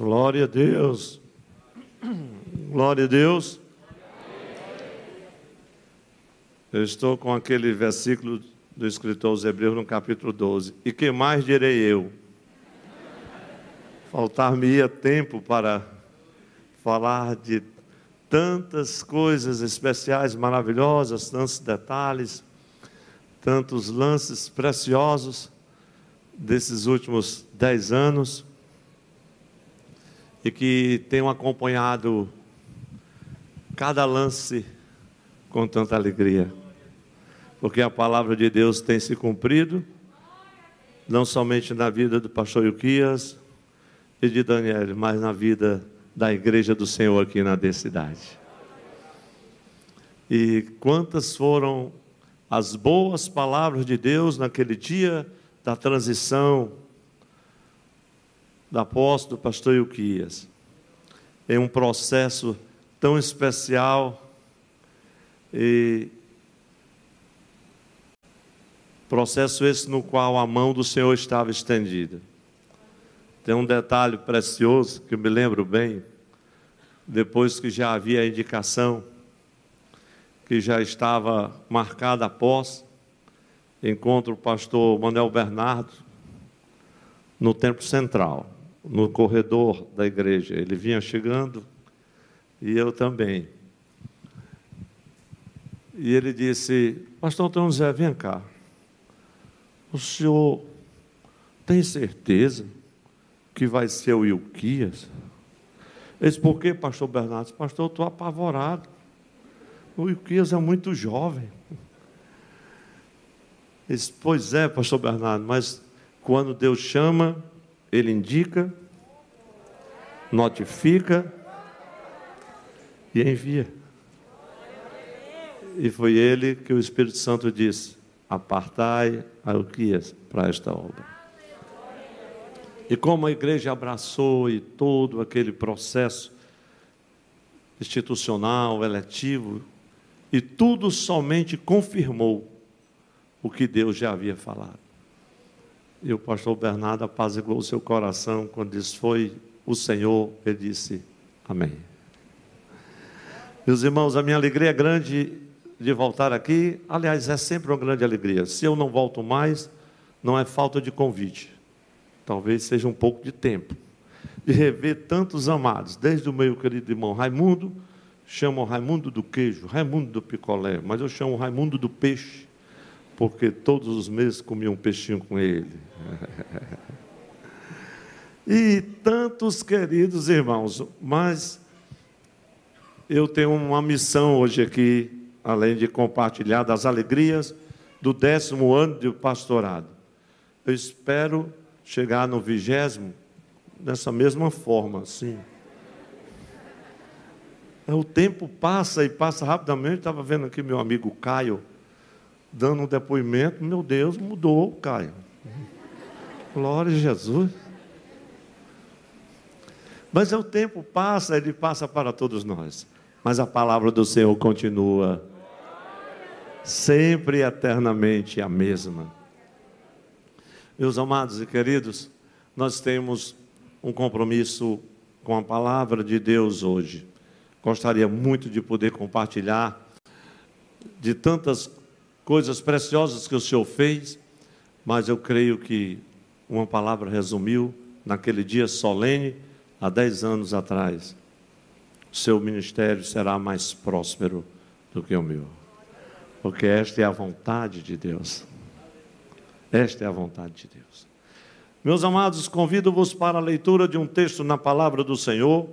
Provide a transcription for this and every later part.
Glória a Deus. Glória a Deus. Eu estou com aquele versículo do escritor aos Hebreus no capítulo 12. E que mais direi eu? Faltar-me-ia tempo para falar de tantas coisas especiais, maravilhosas, tantos detalhes, tantos lances preciosos desses últimos dez anos e que tenham acompanhado cada lance com tanta alegria, porque a palavra de Deus tem se cumprido, não somente na vida do pastor Ilquias e de Daniel, mas na vida da igreja do Senhor aqui na cidade. E quantas foram as boas palavras de Deus naquele dia da transição da apóstolo pastor Ilquias, em um processo tão especial e processo esse no qual a mão do Senhor estava estendida. Tem um detalhe precioso que eu me lembro bem, depois que já havia a indicação que já estava marcada a posse, encontro o pastor Manuel Bernardo no templo central no corredor da igreja. Ele vinha chegando e eu também. E ele disse: Pastor Antônio Zé, vem cá. O senhor tem certeza que vai ser o Ilquias? Ele disse: Por quê, pastor Bernardo? Pastor, eu estou apavorado. O Ilquias é muito jovem. Ele disse: Pois é, pastor Bernardo, mas quando Deus chama, ele indica, notifica e envia. E foi ele que o Espírito Santo disse: Apartai a Euquias para esta obra. E como a igreja abraçou e todo aquele processo institucional, eletivo, e tudo somente confirmou o que Deus já havia falado. E o pastor Bernardo apaziguou o seu coração quando disse: Foi o Senhor. Ele disse: Amém. Meus irmãos, a minha alegria é grande de voltar aqui. Aliás, é sempre uma grande alegria. Se eu não volto mais, não é falta de convite. Talvez seja um pouco de tempo. De rever tantos amados, desde o meu querido irmão Raimundo, chamam Raimundo do queijo, Raimundo do picolé, mas eu chamo Raimundo do peixe porque todos os meses comia um peixinho com ele. e tantos queridos irmãos, mas eu tenho uma missão hoje aqui, além de compartilhar das alegrias do décimo ano de pastorado. Eu espero chegar no vigésimo dessa mesma forma, assim. O tempo passa e passa rapidamente. Estava vendo aqui meu amigo Caio, dando um depoimento, meu Deus, mudou, Caio. Glória a Jesus. Mas o tempo passa, ele passa para todos nós. Mas a palavra do Senhor continua sempre eternamente a mesma. Meus amados e queridos, nós temos um compromisso com a palavra de Deus hoje. Gostaria muito de poder compartilhar de tantas coisas preciosas que o Senhor fez, mas eu creio que uma palavra resumiu naquele dia solene, há dez anos atrás. Seu ministério será mais próspero do que o meu, porque esta é a vontade de Deus. Esta é a vontade de Deus. Meus amados, convido-vos para a leitura de um texto na palavra do Senhor,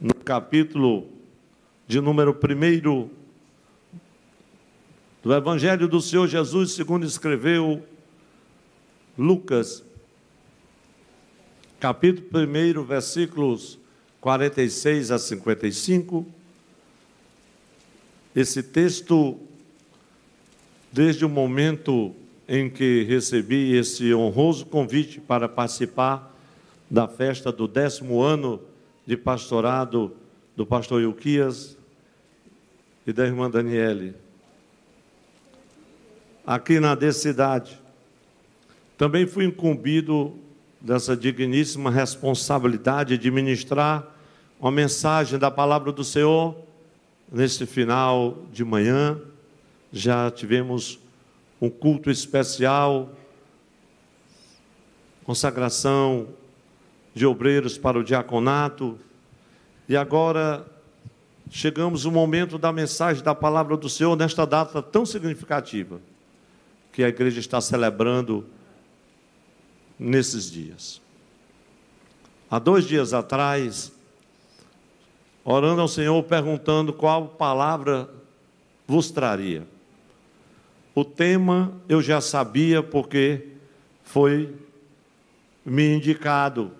no capítulo de número 1 do Evangelho do Senhor Jesus, segundo escreveu Lucas, capítulo 1, versículos 46 a 55. Esse texto, desde o momento em que recebi esse honroso convite para participar da festa do décimo ano de pastorado do pastor Ilquias e da irmã Daniele, aqui na cidade. Também fui incumbido dessa digníssima responsabilidade de ministrar uma mensagem da palavra do Senhor neste final de manhã. Já tivemos um culto especial, consagração de obreiros para o diaconato, e agora chegamos no momento da mensagem da palavra do Senhor nesta data tão significativa que a igreja está celebrando nesses dias. Há dois dias atrás, orando ao Senhor, perguntando qual palavra vos traria. O tema eu já sabia porque foi me indicado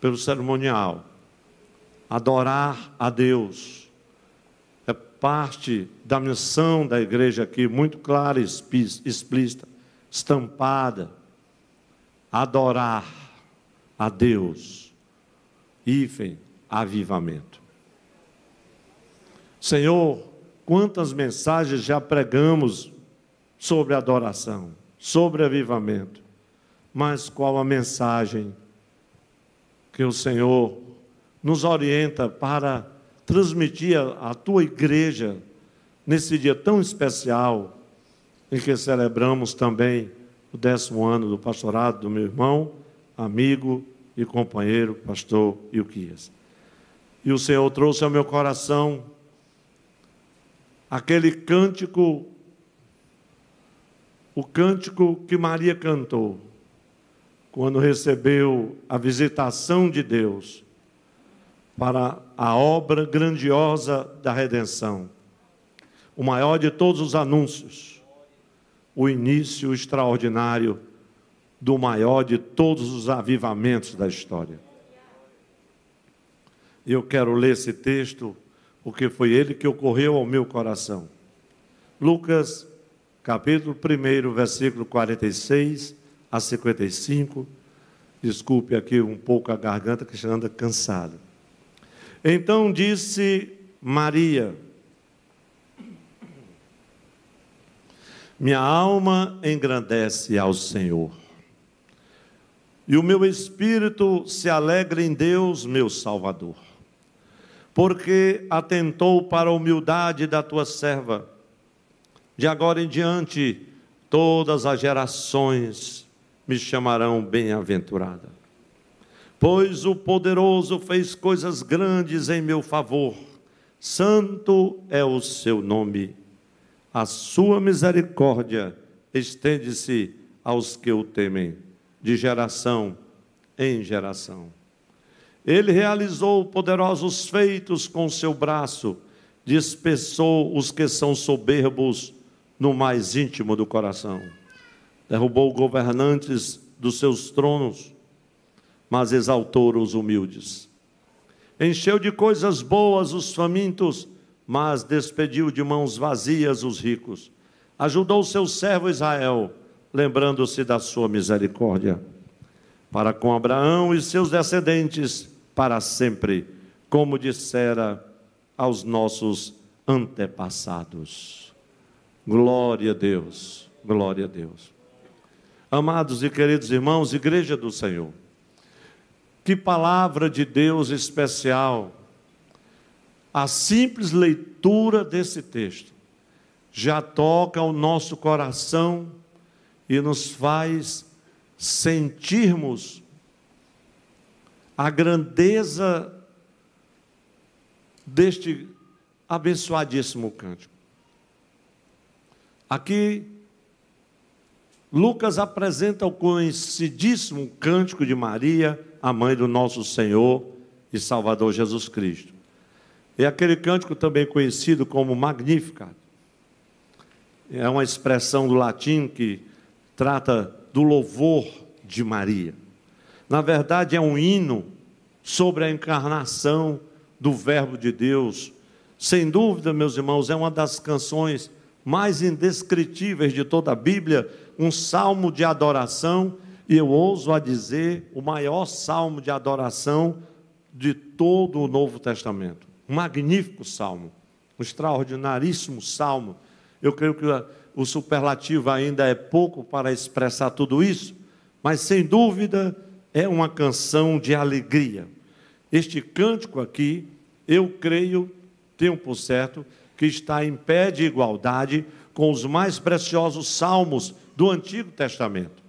pelo cerimonial. Adorar a Deus é parte da missão da igreja aqui, muito clara explícita, estampada. Adorar a Deus. Hífen, avivamento. Senhor, quantas mensagens já pregamos sobre adoração, sobre avivamento, mas qual a mensagem que o Senhor nos orienta para transmitir à tua igreja nesse dia tão especial em que celebramos também o décimo ano do pastorado do meu irmão, amigo e companheiro, pastor Ilquias. E o Senhor trouxe ao meu coração aquele cântico, o cântico que Maria cantou, quando recebeu a visitação de Deus para a obra grandiosa da redenção, o maior de todos os anúncios, o início extraordinário do maior de todos os avivamentos da história. Eu quero ler esse texto porque foi ele que ocorreu ao meu coração. Lucas, capítulo 1, versículo 46 a 55. Desculpe aqui um pouco a garganta que já anda cansada. Então disse Maria: Minha alma engrandece ao Senhor, e o meu espírito se alegra em Deus, meu Salvador porque atentou para a humildade da tua serva. De agora em diante, todas as gerações me chamarão bem-aventurada. Pois o poderoso fez coisas grandes em meu favor, santo é o seu nome. A sua misericórdia estende-se aos que o temem, de geração em geração. Ele realizou poderosos feitos com seu braço, dispersou os que são soberbos no mais íntimo do coração. Derrubou governantes dos seus tronos, mas exaltou os humildes. Encheu de coisas boas os famintos, mas despediu de mãos vazias os ricos. Ajudou seu servo Israel, lembrando-se da sua misericórdia para com Abraão e seus descendentes para sempre, como dissera aos nossos antepassados. Glória a Deus, glória a Deus. Amados e queridos irmãos, Igreja do Senhor, que palavra de Deus especial. A simples leitura desse texto já toca o nosso coração e nos faz sentirmos a grandeza deste abençoadíssimo cântico. Aqui, Lucas apresenta o conhecidíssimo cântico de Maria, a mãe do nosso Senhor e Salvador Jesus Cristo. É aquele cântico também conhecido como Magnificat. É uma expressão do latim que trata do louvor de Maria. Na verdade, é um hino sobre a encarnação do Verbo de Deus. Sem dúvida, meus irmãos, é uma das canções mais indescritíveis de toda a Bíblia, um salmo de adoração, e eu ouso a dizer, o maior salmo de adoração de todo o Novo Testamento. Um magnífico salmo, um extraordinaríssimo salmo. Eu creio que o superlativo ainda é pouco para expressar tudo isso, mas sem dúvida é uma canção de alegria. Este cântico aqui, eu creio, tenho por certo, que está em pé de igualdade com os mais preciosos salmos do Antigo Testamento.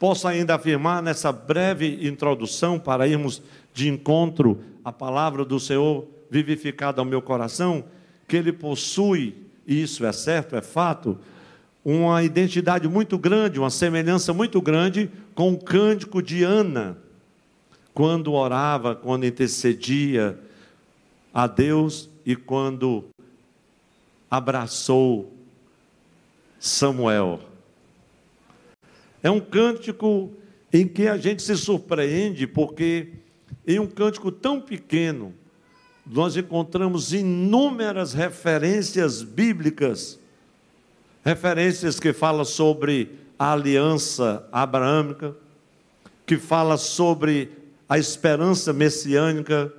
Posso ainda afirmar nessa breve introdução para irmos de encontro à palavra do Senhor vivificada ao meu coração, que ele possui, e isso é certo, é fato, uma identidade muito grande, uma semelhança muito grande com o cântico de Ana, quando orava, quando intercedia a Deus e quando abraçou Samuel. É um cântico em que a gente se surpreende, porque em um cântico tão pequeno, nós encontramos inúmeras referências bíblicas, referências que falam sobre a aliança abraâmica, que fala sobre a esperança messiânica,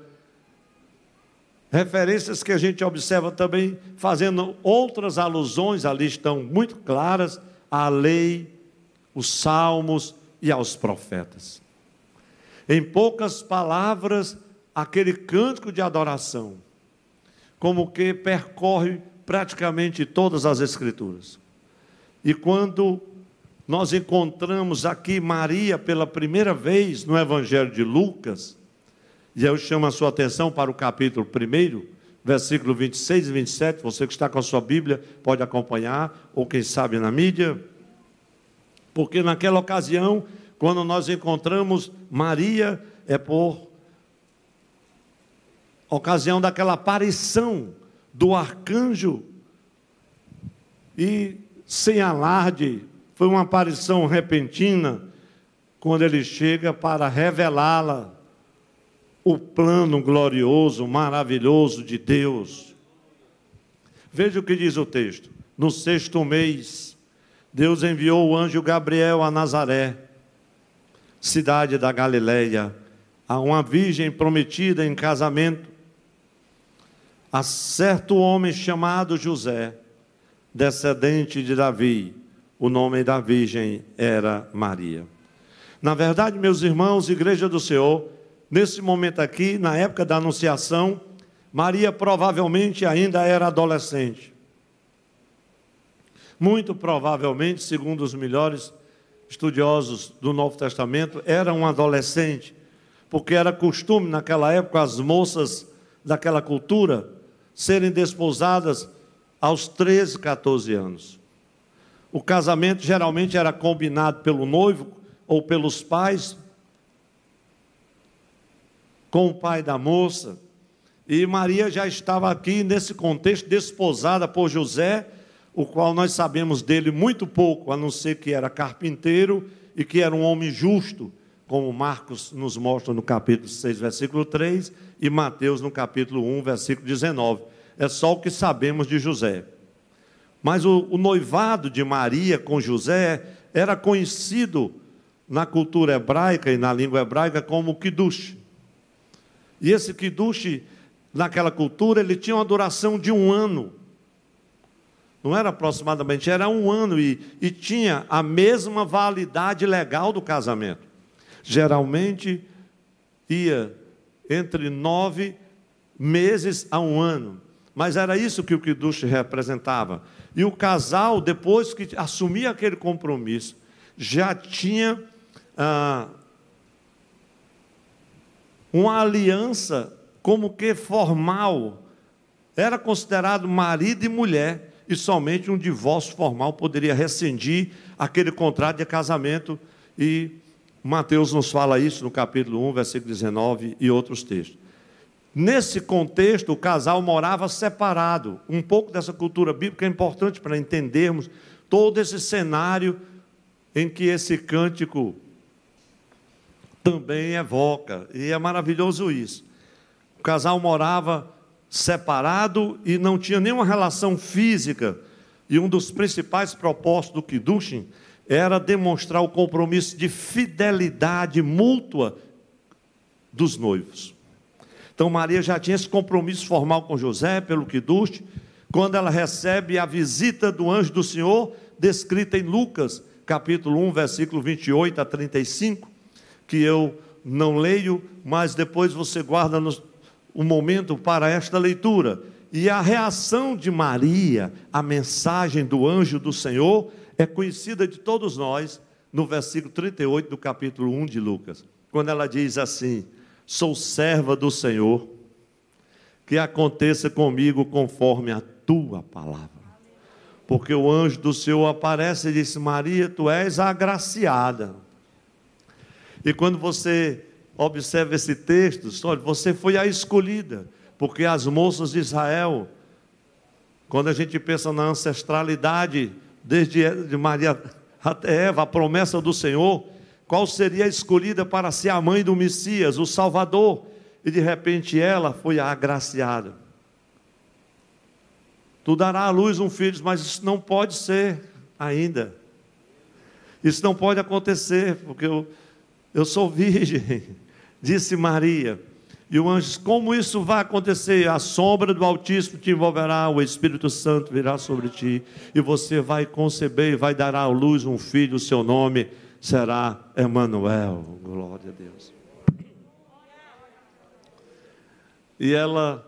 referências que a gente observa também fazendo outras alusões, ali estão muito claras, à lei, os salmos e aos profetas. Em poucas palavras, aquele cântico de adoração, como que percorre praticamente todas as Escrituras. E quando nós encontramos aqui Maria pela primeira vez no Evangelho de Lucas, e eu chamo a sua atenção para o capítulo 1, versículo 26 e 27. Você que está com a sua Bíblia pode acompanhar, ou quem sabe na mídia. Porque naquela ocasião, quando nós encontramos Maria, é por ocasião daquela aparição do arcanjo, e sem alarde, foi uma aparição repentina, quando ele chega para revelá-la o plano glorioso, maravilhoso de Deus. Veja o que diz o texto. No sexto mês, Deus enviou o anjo Gabriel a Nazaré, cidade da Galileia, a uma virgem prometida em casamento, a certo homem chamado José, descendente de Davi. O nome da virgem era Maria. Na verdade, meus irmãos, igreja do Senhor, Nesse momento aqui, na época da Anunciação, Maria provavelmente ainda era adolescente. Muito provavelmente, segundo os melhores estudiosos do Novo Testamento, era um adolescente, porque era costume naquela época as moças daquela cultura serem desposadas aos 13, 14 anos. O casamento geralmente era combinado pelo noivo ou pelos pais com o pai da moça. E Maria já estava aqui nesse contexto, desposada por José, o qual nós sabemos dele muito pouco, a não ser que era carpinteiro e que era um homem justo, como Marcos nos mostra no capítulo 6, versículo 3, e Mateus no capítulo 1, versículo 19. É só o que sabemos de José. Mas o, o noivado de Maria com José era conhecido na cultura hebraica e na língua hebraica como Kiddush. E esse Kiddush, naquela cultura, ele tinha uma duração de um ano. Não era aproximadamente, era um ano e, e tinha a mesma validade legal do casamento. Geralmente ia entre nove meses a um ano. Mas era isso que o Kiddush representava. E o casal, depois que assumia aquele compromisso, já tinha ah, uma aliança como que formal. Era considerado marido e mulher, e somente um divórcio formal poderia rescindir aquele contrato de casamento. E Mateus nos fala isso no capítulo 1, versículo 19 e outros textos. Nesse contexto, o casal morava separado. Um pouco dessa cultura bíblica é importante para entendermos todo esse cenário em que esse cântico também evoca, e é maravilhoso isso. O casal morava separado e não tinha nenhuma relação física, e um dos principais propósitos do Kiddushin era demonstrar o compromisso de fidelidade mútua dos noivos. Então Maria já tinha esse compromisso formal com José pelo Kiddush, quando ela recebe a visita do anjo do Senhor, descrita em Lucas, capítulo 1, versículo 28 a 35, que eu não leio, mas depois você guarda no, um momento para esta leitura. E a reação de Maria à mensagem do anjo do Senhor é conhecida de todos nós no versículo 38 do capítulo 1 de Lucas, quando ela diz assim: Sou serva do Senhor, que aconteça comigo conforme a tua palavra. Porque o anjo do Senhor aparece e disse: Maria, tu és agraciada. E quando você observa esse texto, você foi a escolhida, porque as moças de Israel, quando a gente pensa na ancestralidade, desde de Maria até Eva, a promessa do Senhor, qual seria a escolhida para ser a mãe do Messias, o Salvador, e de repente ela foi agraciada. Tu darás à luz um filho, mas isso não pode ser ainda. Isso não pode acontecer, porque eu, eu sou virgem, disse Maria. E o anjo Como isso vai acontecer? A sombra do Altíssimo te envolverá, o Espírito Santo virá sobre ti, e você vai conceber e vai dar à luz um filho, o seu nome será Emanuel. Glória a Deus. E ela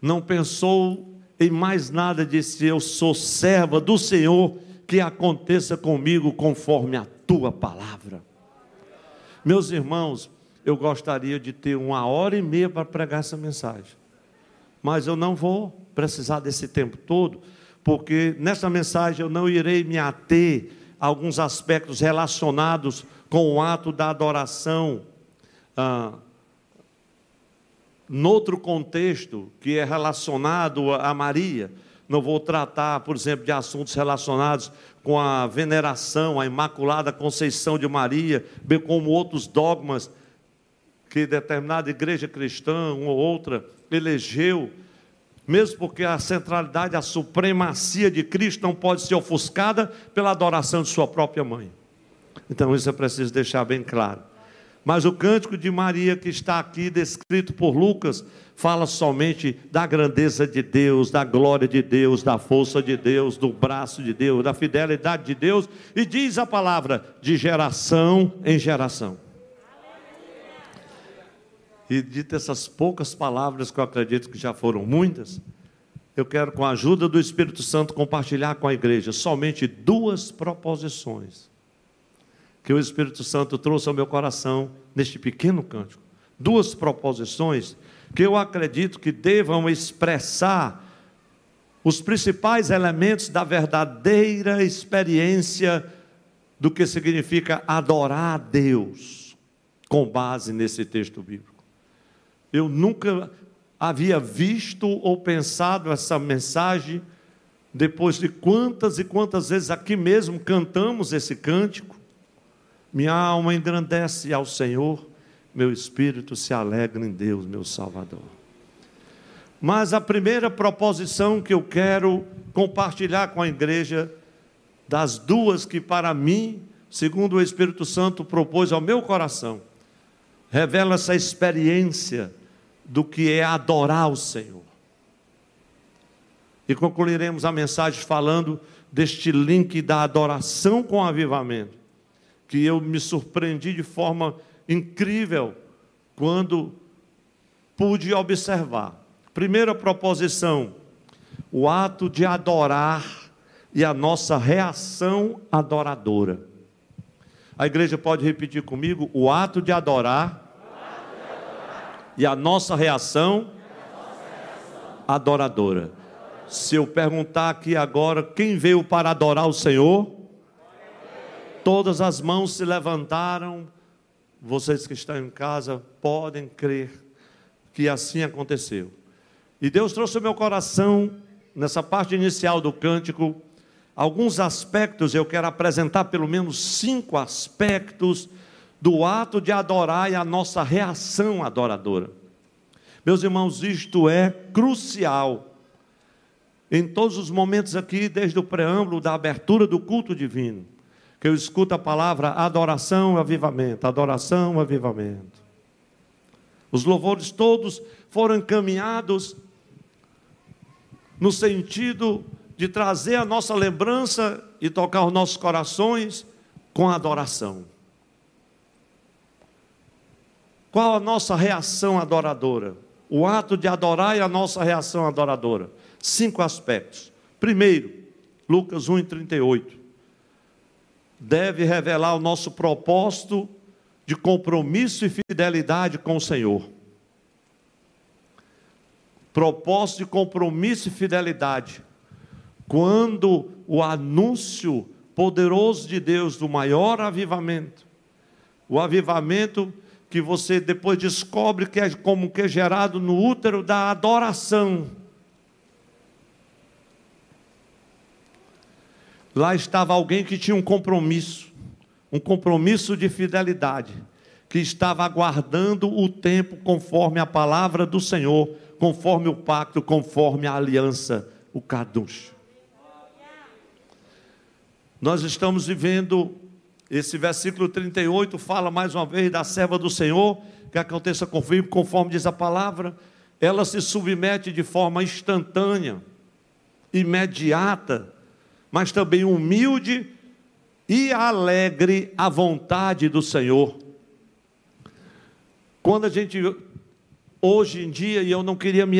não pensou em mais nada, disse: Eu sou serva do Senhor, que aconteça comigo conforme a tua palavra. Meus irmãos, eu gostaria de ter uma hora e meia para pregar essa mensagem, mas eu não vou precisar desse tempo todo, porque nessa mensagem eu não irei me ater a alguns aspectos relacionados com o ato da adoração. Ah, Noutro contexto que é relacionado a Maria, não vou tratar, por exemplo, de assuntos relacionados com a veneração, a Imaculada Conceição de Maria, bem como outros dogmas que determinada igreja cristã, uma ou outra, elegeu, mesmo porque a centralidade, a supremacia de Cristo não pode ser ofuscada pela adoração de sua própria mãe. Então, isso é preciso deixar bem claro. Mas o cântico de Maria, que está aqui descrito por Lucas, fala somente da grandeza de Deus, da glória de Deus, da força de Deus, do braço de Deus, da fidelidade de Deus, e diz a palavra de geração em geração. E dito essas poucas palavras, que eu acredito que já foram muitas, eu quero, com a ajuda do Espírito Santo, compartilhar com a igreja somente duas proposições que o Espírito Santo trouxe ao meu coração neste pequeno cântico. Duas proposições que eu acredito que devam expressar os principais elementos da verdadeira experiência do que significa adorar a Deus, com base nesse texto bíblico. Eu nunca havia visto ou pensado essa mensagem depois de quantas e quantas vezes aqui mesmo cantamos esse cântico minha alma engrandece ao Senhor, meu espírito se alegra em Deus, meu Salvador. Mas a primeira proposição que eu quero compartilhar com a igreja, das duas que para mim, segundo o Espírito Santo propôs ao meu coração, revela essa experiência do que é adorar o Senhor. E concluiremos a mensagem falando deste link da adoração com avivamento que eu me surpreendi de forma incrível quando pude observar. Primeira proposição: o ato de adorar e a nossa reação adoradora. A igreja pode repetir comigo: o ato de adorar, e a nossa reação, adoradora. Se eu perguntar aqui agora, quem veio para adorar o Senhor? Todas as mãos se levantaram. Vocês que estão em casa podem crer que assim aconteceu. E Deus trouxe ao meu coração, nessa parte inicial do cântico, alguns aspectos, eu quero apresentar pelo menos cinco aspectos do ato de adorar e a nossa reação adoradora. Meus irmãos, isto é crucial. Em todos os momentos aqui, desde o preâmbulo da abertura do culto divino, que eu escuto a palavra adoração, avivamento, adoração, avivamento. Os louvores todos foram encaminhados no sentido de trazer a nossa lembrança e tocar os nossos corações com adoração. Qual a nossa reação adoradora? O ato de adorar e a nossa reação adoradora. Cinco aspectos. Primeiro, Lucas 1,38. Deve revelar o nosso propósito de compromisso e fidelidade com o Senhor. Propósito de compromisso e fidelidade. Quando o anúncio poderoso de Deus do maior avivamento, o avivamento que você depois descobre que é como que é gerado no útero da adoração. Lá estava alguém que tinha um compromisso, um compromisso de fidelidade, que estava aguardando o tempo conforme a palavra do Senhor, conforme o pacto, conforme a aliança, o caducho. Nós estamos vivendo esse versículo 38 fala mais uma vez da serva do Senhor, que aconteça conforme, conforme diz a palavra, ela se submete de forma instantânea, imediata, mas também humilde e alegre à vontade do Senhor. Quando a gente, hoje em dia, e eu não queria me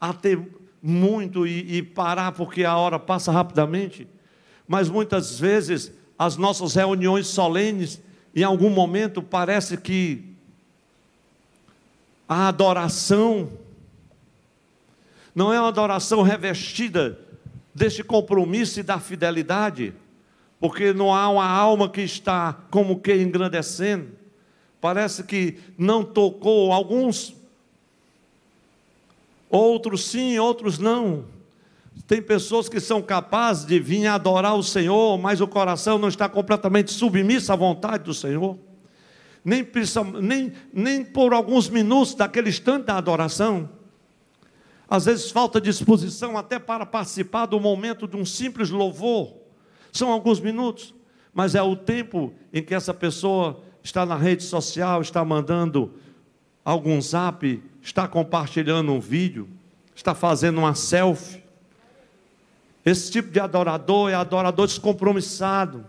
ater muito e, e parar, porque a hora passa rapidamente, mas muitas vezes as nossas reuniões solenes, em algum momento parece que a adoração não é uma adoração revestida deste compromisso e da fidelidade, porque não há uma alma que está como que engrandecendo. Parece que não tocou alguns, outros sim, outros não. Tem pessoas que são capazes de vir adorar o Senhor, mas o coração não está completamente submisso à vontade do Senhor. Nem, nem, nem por alguns minutos daquele instante da adoração. Às vezes falta disposição até para participar do momento de um simples louvor. São alguns minutos, mas é o tempo em que essa pessoa está na rede social, está mandando algum zap, está compartilhando um vídeo, está fazendo uma selfie esse tipo de adorador é adorador descompromissado.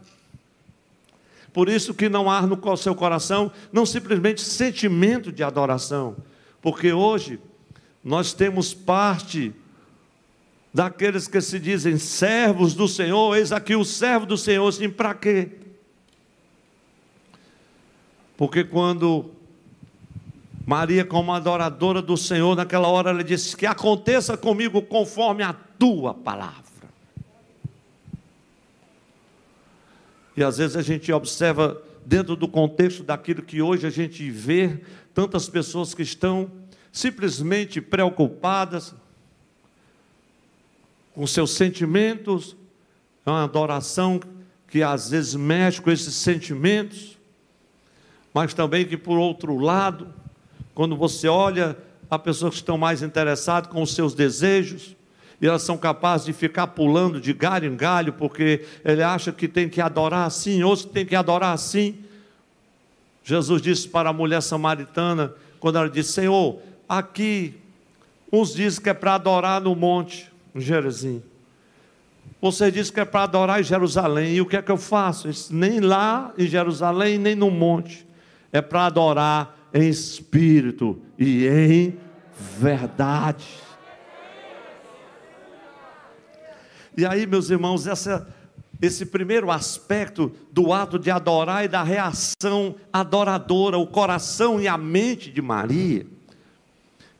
Por isso que não há no seu coração não simplesmente sentimento de adoração, porque hoje nós temos parte daqueles que se dizem servos do Senhor, eis aqui o servo do Senhor, assim, para quê? Porque quando Maria, como adoradora do Senhor, naquela hora ela disse: Que aconteça comigo conforme a tua palavra. E às vezes a gente observa, dentro do contexto daquilo que hoje a gente vê, tantas pessoas que estão simplesmente preocupadas com seus sentimentos, é uma adoração que às vezes mexe com esses sentimentos, mas também que, por outro lado, quando você olha, há pessoas que estão mais interessadas com os seus desejos, e elas são capazes de ficar pulando de galho em galho, porque ele acha que tem que adorar assim, outros tem que adorar assim. Jesus disse para a mulher samaritana, quando ela disse: Senhor, aqui, uns dizem que é para adorar no monte, em Jerezim. Você diz que é para adorar em Jerusalém, e o que é que eu faço? Nem lá em Jerusalém, nem no monte. É para adorar em espírito e em verdade. E aí, meus irmãos, essa, esse primeiro aspecto do ato de adorar e da reação adoradora, o coração e a mente de Maria,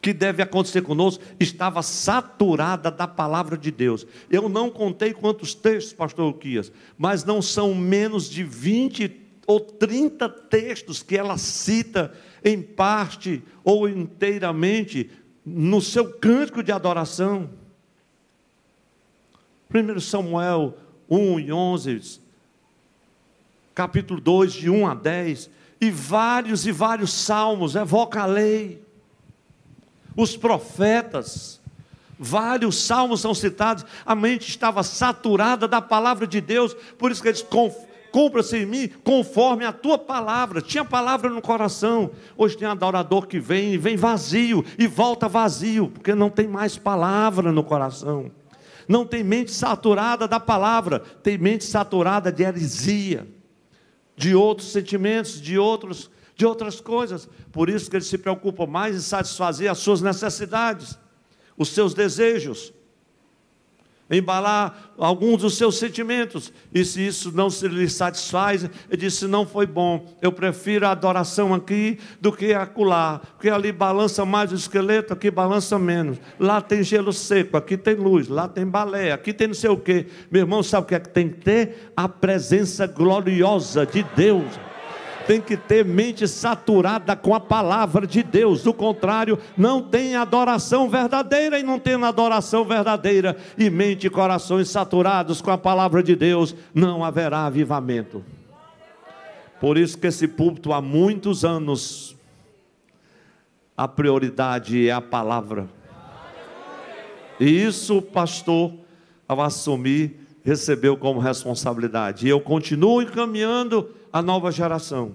que deve acontecer conosco, estava saturada da palavra de Deus. Eu não contei quantos textos, pastor Uquias, mas não são menos de 20 ou 30 textos que ela cita em parte ou inteiramente no seu cântico de adoração. 1 Samuel 1 e 11, capítulo 2, de 1 a 10, e vários e vários salmos, evoca a lei, os profetas, vários salmos são citados, a mente estava saturada da palavra de Deus, por isso que eles cumpra-se em mim conforme a tua palavra. Tinha palavra no coração. Hoje tem adorador que vem e vem vazio e volta vazio, porque não tem mais palavra no coração não tem mente saturada da palavra, tem mente saturada de heresia, de outros sentimentos, de outros de outras coisas. Por isso que ele se preocupa mais em satisfazer as suas necessidades, os seus desejos, embalar alguns dos seus sentimentos. E se isso não se lhe satisfaz, ele disse: não foi bom. Eu prefiro a adoração aqui do que acolá, porque ali balança mais o esqueleto, aqui balança menos. Lá tem gelo seco, aqui tem luz, lá tem balé, aqui tem não sei o quê. Meu irmão, sabe o que é que tem que ter? A presença gloriosa de Deus tem que ter mente saturada com a palavra de Deus, do contrário, não tem adoração verdadeira, e não tem adoração verdadeira, e mente e corações saturados com a palavra de Deus, não haverá avivamento. Por isso que esse púlpito há muitos anos, a prioridade é a palavra. E isso o pastor, ao assumir, recebeu como responsabilidade. E eu continuo encaminhando a nova geração.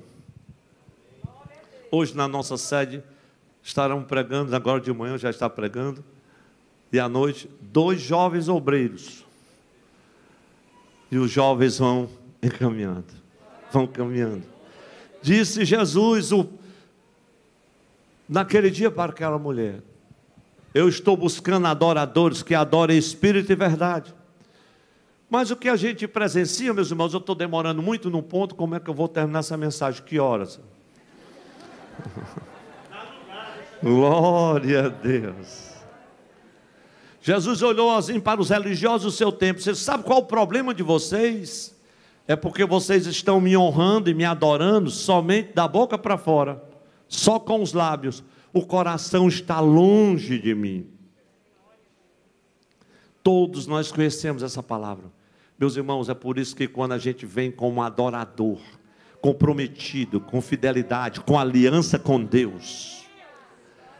Hoje na nossa sede estarão pregando, agora de manhã já está pregando, e à noite, dois jovens obreiros. E os jovens vão encaminhando, vão caminhando. Disse Jesus o, naquele dia para aquela mulher: Eu estou buscando adoradores que adorem espírito e verdade. Mas o que a gente presencia, meus irmãos, eu estou demorando muito no ponto, como é que eu vou terminar essa mensagem? Que horas? Glória a Deus. Jesus olhou assim para os religiosos do seu tempo. Você sabe qual o problema de vocês? É porque vocês estão me honrando e me adorando somente da boca para fora, só com os lábios. O coração está longe de mim. Todos nós conhecemos essa palavra. Meus irmãos, é por isso que quando a gente vem como adorador, comprometido, com fidelidade, com aliança com Deus,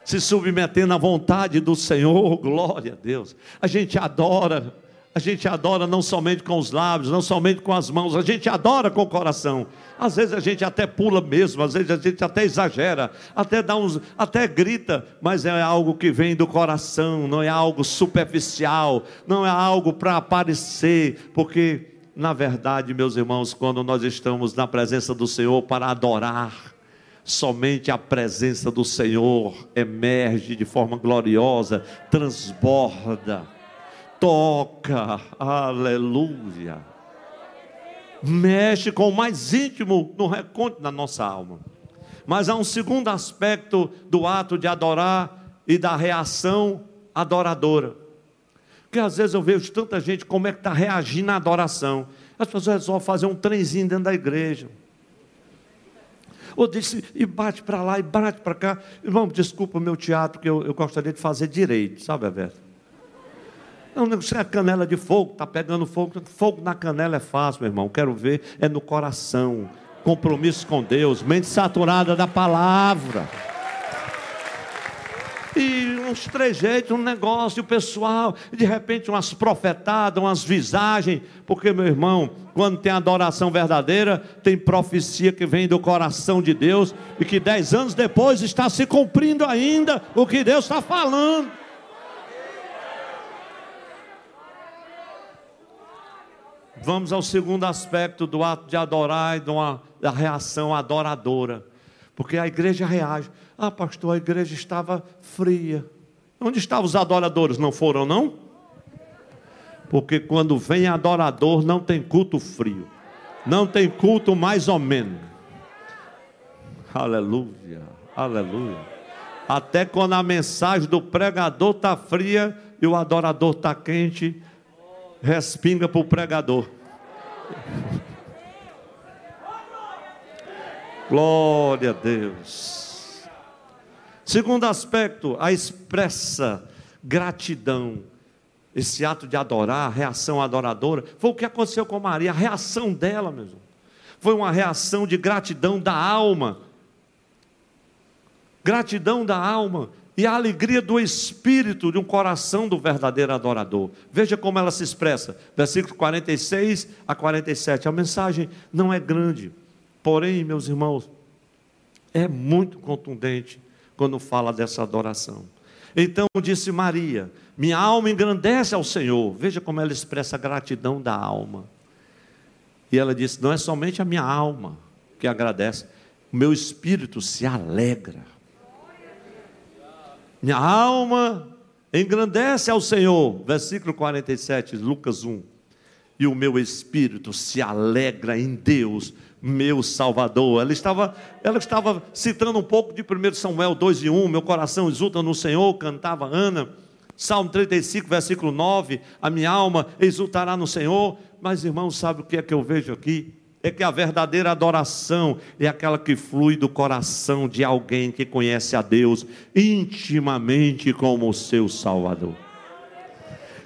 se submetendo à vontade do Senhor, glória a Deus, a gente adora a gente adora não somente com os lábios, não somente com as mãos, a gente adora com o coração. Às vezes a gente até pula mesmo, às vezes a gente até exagera, até dá uns, até grita, mas é algo que vem do coração, não é algo superficial, não é algo para aparecer, porque na verdade, meus irmãos, quando nós estamos na presença do Senhor para adorar, somente a presença do Senhor emerge de forma gloriosa, transborda toca, aleluia. Mexe com o mais íntimo no reconto da nossa alma. Mas há um segundo aspecto do ato de adorar e da reação adoradora. Porque às vezes eu vejo tanta gente como é que está reagindo à adoração. As pessoas resolvem fazer um trenzinho dentro da igreja. Ou disse, e bate para lá, e bate para cá. Irmão, desculpa o meu teatro, que eu, eu gostaria de fazer direito, sabe, Alberto? Não, não, é canela de fogo, está pegando fogo. Fogo na canela é fácil, meu irmão. Quero ver, é no coração. Compromisso com Deus, mente saturada da palavra. E uns trejeitos, um negócio, pessoal, de repente umas profetadas, umas visagens, porque, meu irmão, quando tem adoração verdadeira, tem profecia que vem do coração de Deus e que dez anos depois está se cumprindo ainda o que Deus está falando. Vamos ao segundo aspecto do ato de adorar e da reação adoradora. Porque a igreja reage. Ah, pastor, a igreja estava fria. Onde estavam os adoradores? Não foram, não? Porque quando vem adorador, não tem culto frio. Não tem culto mais ou menos. Aleluia, aleluia. Até quando a mensagem do pregador está fria e o adorador está quente, respinga para o pregador. Glória a Deus. Segundo aspecto, a expressa gratidão. Esse ato de adorar, a reação adoradora, foi o que aconteceu com Maria, a reação dela mesmo. Foi uma reação de gratidão da alma. Gratidão da alma e a alegria do espírito de um coração do verdadeiro adorador. Veja como ela se expressa, versículo 46 a 47. A mensagem não é grande, porém, meus irmãos, é muito contundente quando fala dessa adoração. Então disse Maria: Minha alma engrandece ao Senhor. Veja como ela expressa a gratidão da alma. E ela disse: Não é somente a minha alma, que agradece. O meu espírito se alegra. Minha alma engrandece ao Senhor. Versículo 47, Lucas 1. E o meu espírito se alegra em Deus, meu Salvador. Ela estava, ela estava citando um pouco de 1 Samuel 2 e 1. Meu coração exulta no Senhor, cantava Ana. Salmo 35, versículo 9. A minha alma exultará no Senhor. Mas, irmãos, sabe o que é que eu vejo aqui? É que a verdadeira adoração é aquela que flui do coração de alguém que conhece a Deus intimamente como o seu Salvador.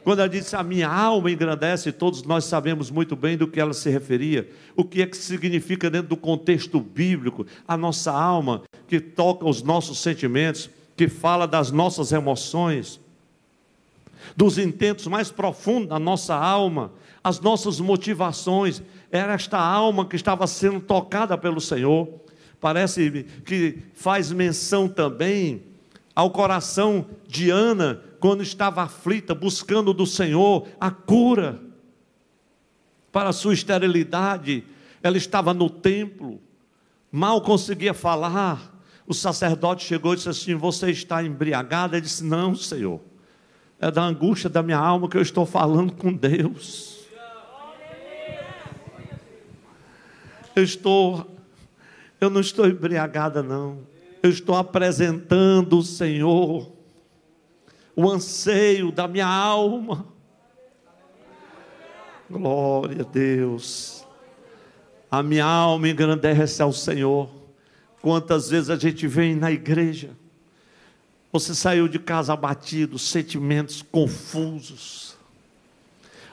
Quando ela disse, a minha alma engrandece, todos nós sabemos muito bem do que ela se referia, o que é que significa dentro do contexto bíblico, a nossa alma, que toca os nossos sentimentos, que fala das nossas emoções, dos intentos mais profundos da nossa alma, as nossas motivações, era esta alma que estava sendo tocada pelo Senhor. Parece que faz menção também ao coração de Ana, quando estava aflita, buscando do Senhor a cura para a sua esterilidade. Ela estava no templo, mal conseguia falar. O sacerdote chegou e disse assim: Você está embriagada? Ele disse: Não, Senhor. É da angústia da minha alma que eu estou falando com Deus. Eu estou, eu não estou embriagada, não. Eu estou apresentando o Senhor, o anseio da minha alma. Glória a Deus. A minha alma engrandece ao Senhor. Quantas vezes a gente vem na igreja, você saiu de casa abatido, sentimentos confusos,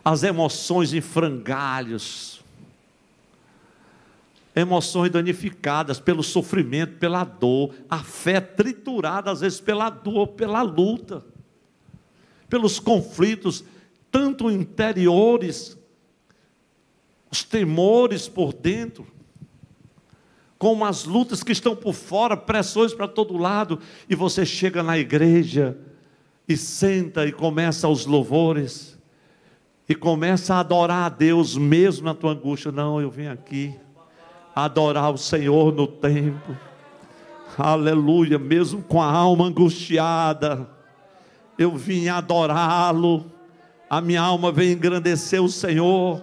as emoções em frangalhos, emoções danificadas pelo sofrimento, pela dor, a fé triturada às vezes pela dor, pela luta, pelos conflitos, tanto interiores, os temores por dentro, como as lutas que estão por fora, pressões para todo lado, e você chega na igreja e senta e começa os louvores, e começa a adorar a Deus mesmo na tua angústia. Não, eu vim aqui adorar o Senhor no templo. Aleluia, mesmo com a alma angustiada, eu vim adorá-lo. A minha alma vem engrandecer o Senhor.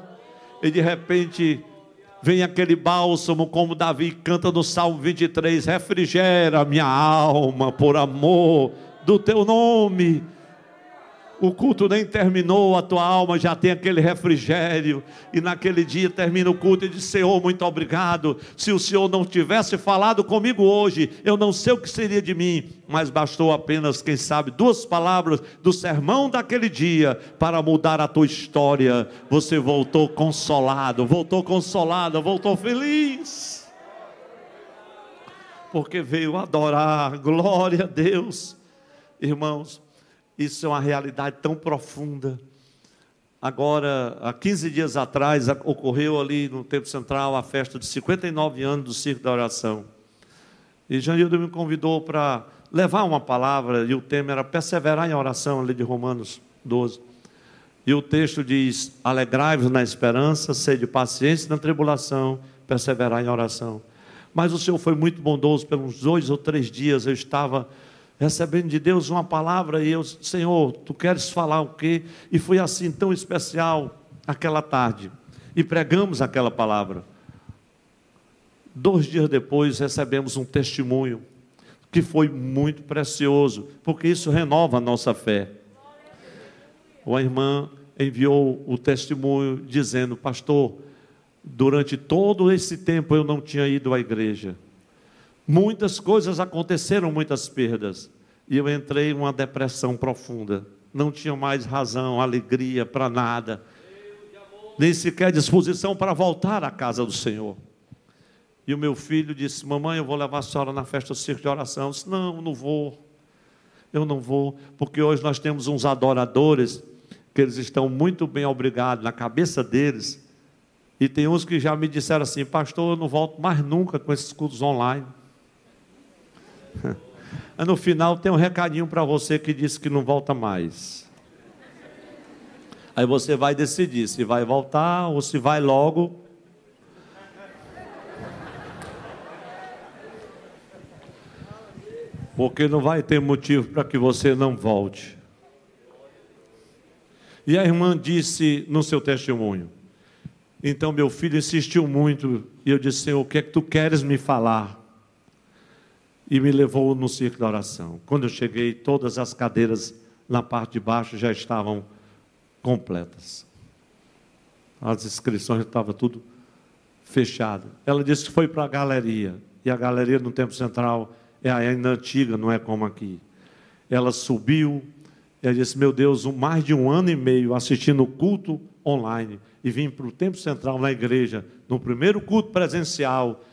E de repente vem aquele bálsamo, como Davi canta no Salmo 23: refrigera minha alma por amor do teu nome o culto nem terminou, a tua alma já tem aquele refrigério, e naquele dia termina o culto e diz: Senhor, muito obrigado. Se o Senhor não tivesse falado comigo hoje, eu não sei o que seria de mim, mas bastou apenas, quem sabe, duas palavras do sermão daquele dia para mudar a tua história. Você voltou consolado, voltou consolada, voltou feliz, porque veio adorar, glória a Deus, irmãos. Isso é uma realidade tão profunda. Agora, há 15 dias atrás, ocorreu ali no Templo Central a festa de 59 anos do Circo da Oração. E Janildo me convidou para levar uma palavra, e o tema era perseverar em oração, ali de Romanos 12. E o texto diz: Alegrai-vos na esperança, sede paciência na tribulação, perseverar em oração. Mas o Senhor foi muito bondoso, pelos dois ou três dias eu estava recebendo de Deus uma palavra e eu, Senhor, tu queres falar o quê? E foi assim tão especial aquela tarde. E pregamos aquela palavra. Dois dias depois recebemos um testemunho que foi muito precioso, porque isso renova a nossa fé. Uma irmã enviou o testemunho dizendo: Pastor, durante todo esse tempo eu não tinha ido à igreja Muitas coisas aconteceram, muitas perdas. E eu entrei em uma depressão profunda. Não tinha mais razão, alegria para nada. Nem sequer disposição para voltar à casa do Senhor. E o meu filho disse: Mamãe, eu vou levar a senhora na festa do circo de oração. Eu disse: Não, não vou. Eu não vou, porque hoje nós temos uns adoradores que eles estão muito bem obrigados na cabeça deles. E tem uns que já me disseram assim: Pastor, eu não volto mais nunca com esses cultos online. Ah, no final tem um recadinho para você que disse que não volta mais. Aí você vai decidir se vai voltar ou se vai logo. Porque não vai ter motivo para que você não volte. E a irmã disse no seu testemunho: Então meu filho insistiu muito, e eu disse: O que é que tu queres me falar? E me levou no círculo da oração. Quando eu cheguei, todas as cadeiras na parte de baixo já estavam completas. As inscrições estavam tudo fechado. Ela disse que foi para a galeria. E a galeria no Tempo Central é ainda antiga, não é como aqui. Ela subiu, ela disse: Meu Deus, mais de um ano e meio assistindo o culto online. E vim para o Tempo Central na igreja, no primeiro culto presencial.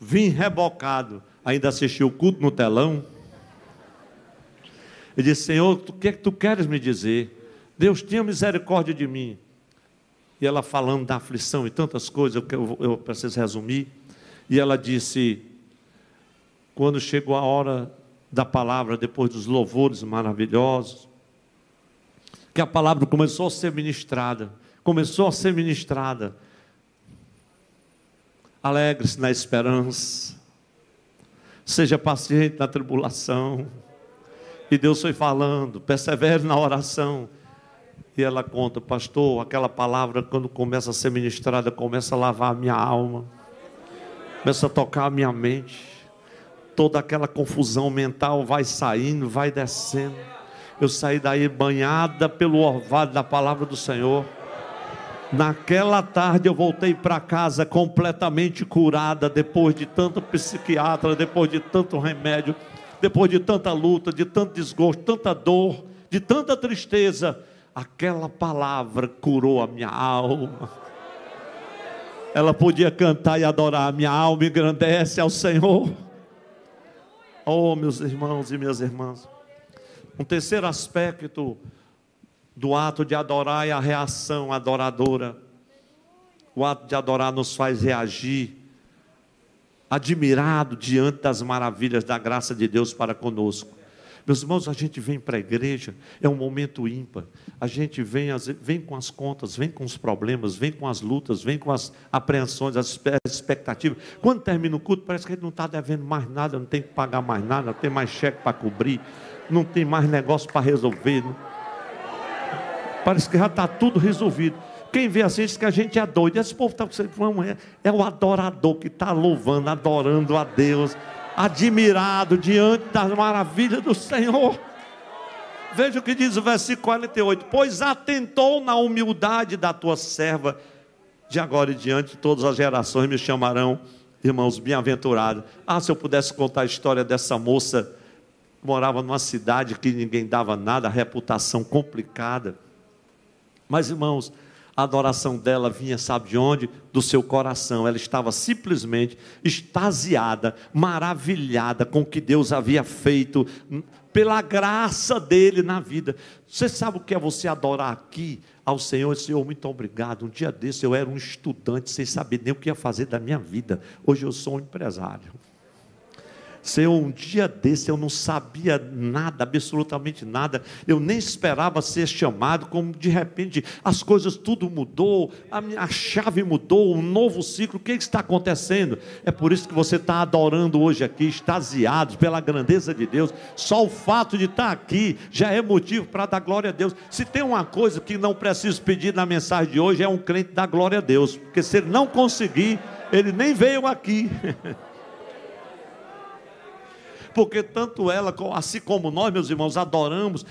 Vim rebocado, ainda assisti o culto no telão. E disse: Senhor, o que é que tu queres me dizer? Deus, tenha misericórdia de mim. E ela falando da aflição e tantas coisas, eu, eu preciso resumir. E ela disse: quando chegou a hora da palavra, depois dos louvores maravilhosos, que a palavra começou a ser ministrada, começou a ser ministrada. Alegre-se na esperança, seja paciente na tribulação. E Deus foi falando, persevere na oração. E ela conta, pastor, aquela palavra quando começa a ser ministrada, começa a lavar a minha alma, começa a tocar a minha mente toda aquela confusão mental vai saindo, vai descendo. Eu saí daí banhada pelo orvalho da palavra do Senhor. Naquela tarde eu voltei para casa completamente curada, depois de tanto psiquiatra, depois de tanto remédio, depois de tanta luta, de tanto desgosto, tanta dor, de tanta tristeza. Aquela palavra curou a minha alma. Ela podia cantar e adorar, a minha alma engrandece ao Senhor. Oh, meus irmãos e minhas irmãs. Um terceiro aspecto do ato de adorar é a reação adoradora. O ato de adorar nos faz reagir, admirado diante das maravilhas da graça de Deus para conosco. Meus irmãos, a gente vem para a igreja, é um momento ímpar. A gente vem, vem com as contas, vem com os problemas, vem com as lutas, vem com as apreensões, as expectativas. Quando termina o culto, parece que a gente não está devendo mais nada, não tem que pagar mais nada, não tem mais cheque para cobrir, não tem mais negócio para resolver. Não. Parece que já está tudo resolvido. Quem vê assim diz que a gente é doido. Esse povo está é, é o adorador que está louvando, adorando a Deus admirado diante das maravilhas do Senhor. Veja o que diz o versículo 48: Pois atentou na humildade da tua serva, de agora e diante, todas as gerações me chamarão, irmãos, bem-aventurados. Ah, se eu pudesse contar a história dessa moça, morava numa cidade que ninguém dava nada, reputação complicada. Mas, irmãos, a adoração dela vinha, sabe de onde? Do seu coração. Ela estava simplesmente extasiada, maravilhada com o que Deus havia feito, pela graça dele na vida. Você sabe o que é você adorar aqui ao Senhor? Senhor, muito obrigado. Um dia desse eu era um estudante sem saber nem o que ia fazer da minha vida. Hoje eu sou um empresário. Senhor, um dia desse eu não sabia nada, absolutamente nada, eu nem esperava ser chamado, como de repente as coisas tudo mudou, a, minha, chave mudou, um novo ciclo, o que está acontecendo? É por isso que você está adorando hoje aqui, extasiado pela grandeza de Deus, só o fato de estar aqui já é motivo para dar glória a Deus. Se tem uma coisa que não preciso pedir na mensagem de hoje, é um crente dar glória a Deus, porque se ele não conseguir, ele nem veio aqui. porque tanto ela, assim como nós, meus irmãos, adoramos,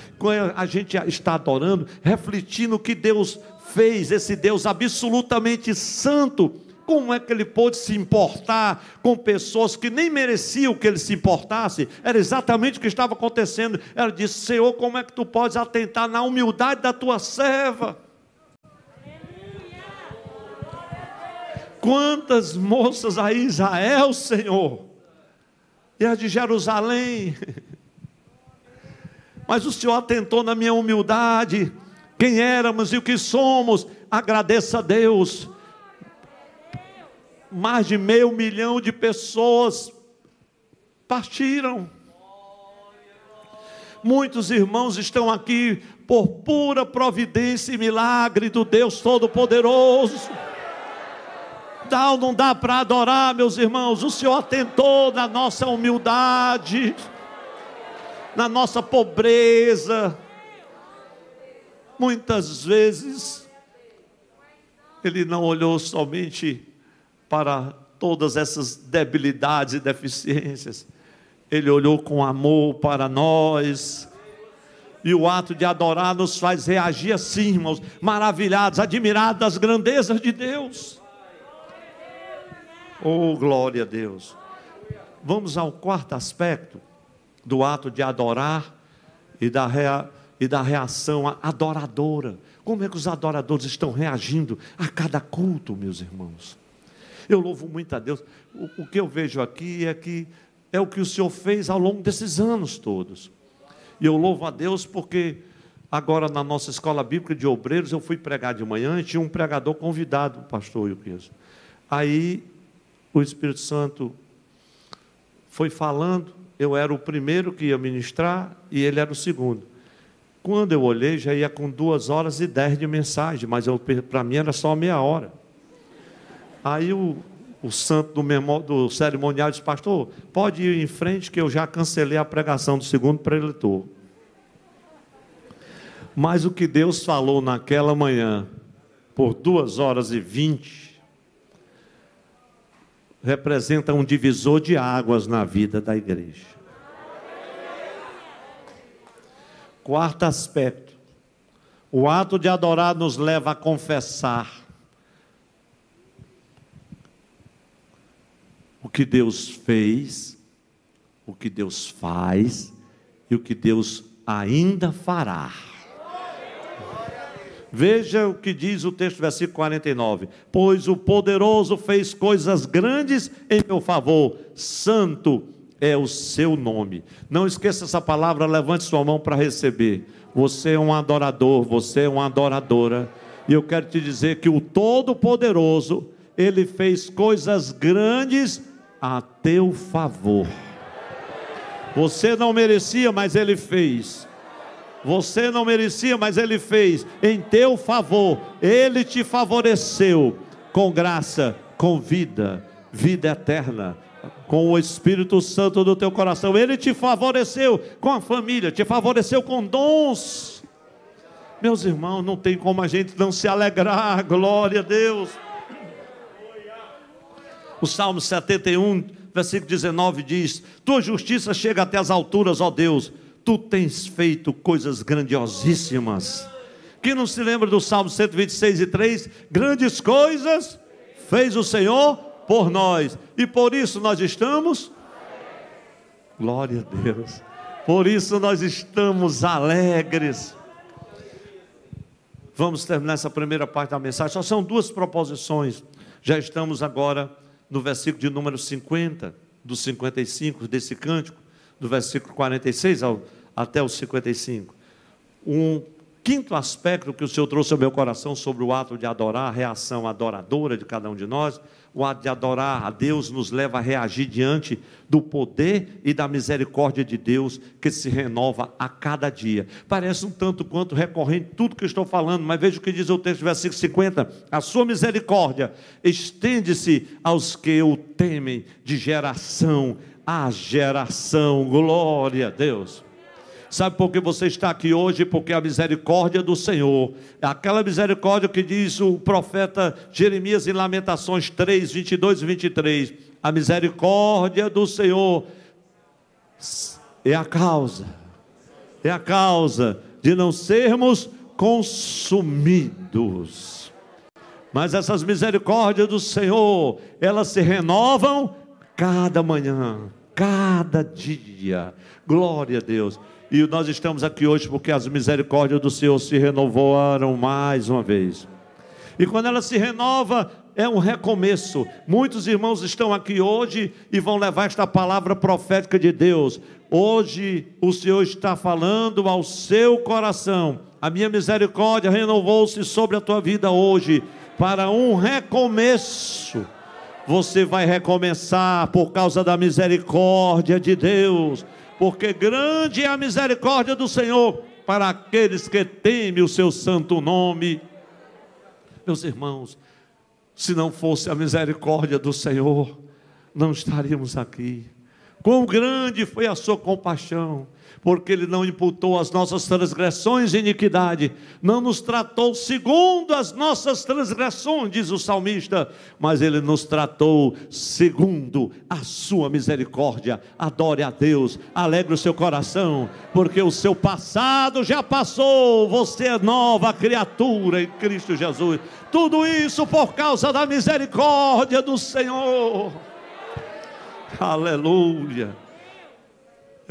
a gente está adorando, refletindo o que Deus fez, esse Deus absolutamente santo. Como é que ele pôde se importar com pessoas que nem mereciam que ele se importasse? Era exatamente o que estava acontecendo. Ela disse: Senhor, como é que tu podes atentar na humildade da tua serva? Quantas moças a Israel, Senhor, e a de Jerusalém. Mas o Senhor atentou na minha humildade, quem éramos e o que somos. Agradeça a Deus. Mais de meio milhão de pessoas partiram. Muitos irmãos estão aqui por pura providência e milagre do Deus Todo-Poderoso ou não dá para adorar, meus irmãos? O Senhor atentou na nossa humildade. na nossa pobreza. Muitas vezes, Ele não olhou somente para todas essas debilidades e deficiências, Ele olhou com amor para nós. E o ato de adorar nos faz reagir assim, irmãos, maravilhados, admirados das grandezas de Deus. Oh, glória a Deus. Vamos ao quarto aspecto do ato de adorar e da, rea, e da reação adoradora. Como é que os adoradores estão reagindo a cada culto, meus irmãos? Eu louvo muito a Deus. O, o que eu vejo aqui é que é o que o Senhor fez ao longo desses anos todos. E eu louvo a Deus porque agora na nossa escola bíblica de obreiros eu fui pregar de manhã e tinha um pregador convidado, o pastor Euquês. Aí o Espírito Santo foi falando, eu era o primeiro que ia ministrar e ele era o segundo. Quando eu olhei, já ia com duas horas e dez de mensagem, mas para mim era só meia hora. Aí o, o santo do, memo, do cerimonial disse, pastor, pode ir em frente que eu já cancelei a pregação do segundo preletor. Mas o que Deus falou naquela manhã, por duas horas e vinte, representa um divisor de águas na vida da igreja. Quarto aspecto: o ato de adorar nos leva a confessar o que Deus fez, o que Deus faz e o que Deus ainda fará. Veja o que diz o texto, versículo 49. Pois o poderoso fez coisas grandes em meu favor, santo é o seu nome. Não esqueça essa palavra, levante sua mão para receber. Você é um adorador, você é uma adoradora. E eu quero te dizer que o Todo-Poderoso, ele fez coisas grandes a teu favor. Você não merecia, mas ele fez. Você não merecia, mas Ele fez em teu favor. Ele te favoreceu com graça, com vida, vida eterna, com o Espírito Santo do teu coração. Ele te favoreceu com a família, te favoreceu com dons. Meus irmãos, não tem como a gente não se alegrar. Glória a Deus. O Salmo 71, versículo 19 diz: Tua justiça chega até as alturas, ó Deus tu tens feito coisas grandiosíssimas. Quem não se lembra do Salmo 126 e 3? Grandes coisas fez o Senhor por nós, e por isso nós estamos. Glória a Deus. Por isso nós estamos alegres. Vamos terminar essa primeira parte da mensagem. Só são duas proposições. Já estamos agora no versículo de número 50, do 55 desse cântico do versículo 46 ao, até o 55. Um quinto aspecto que o Senhor trouxe ao meu coração sobre o ato de adorar, a reação adoradora de cada um de nós. O ato de adorar a Deus nos leva a reagir diante do poder e da misericórdia de Deus que se renova a cada dia. Parece um tanto quanto recorrente tudo que estou falando, mas veja o que diz o texto, versículo 50. A sua misericórdia estende-se aos que o temem de geração a geração. Glória a Deus. Sabe por que você está aqui hoje? Porque a misericórdia do Senhor, é aquela misericórdia que diz o profeta Jeremias em Lamentações 3, 22 e 23. A misericórdia do Senhor é a causa, é a causa de não sermos consumidos. Mas essas misericórdias do Senhor, elas se renovam cada manhã, cada dia. Glória a Deus. E nós estamos aqui hoje porque as misericórdias do Senhor se renovaram mais uma vez. E quando ela se renova, é um recomeço. Muitos irmãos estão aqui hoje e vão levar esta palavra profética de Deus. Hoje o Senhor está falando ao seu coração. A minha misericórdia renovou-se sobre a tua vida hoje para um recomeço você vai recomeçar por causa da misericórdia de Deus, porque grande é a misericórdia do Senhor para aqueles que temem o seu santo nome. Meus irmãos, se não fosse a misericórdia do Senhor, não estaríamos aqui. Quão grande foi a sua compaixão porque Ele não imputou as nossas transgressões e iniquidade, não nos tratou segundo as nossas transgressões, diz o salmista, mas Ele nos tratou segundo a sua misericórdia. Adore a Deus, alegre o seu coração, porque o seu passado já passou, você é nova criatura em Cristo Jesus. Tudo isso por causa da misericórdia do Senhor. Aleluia.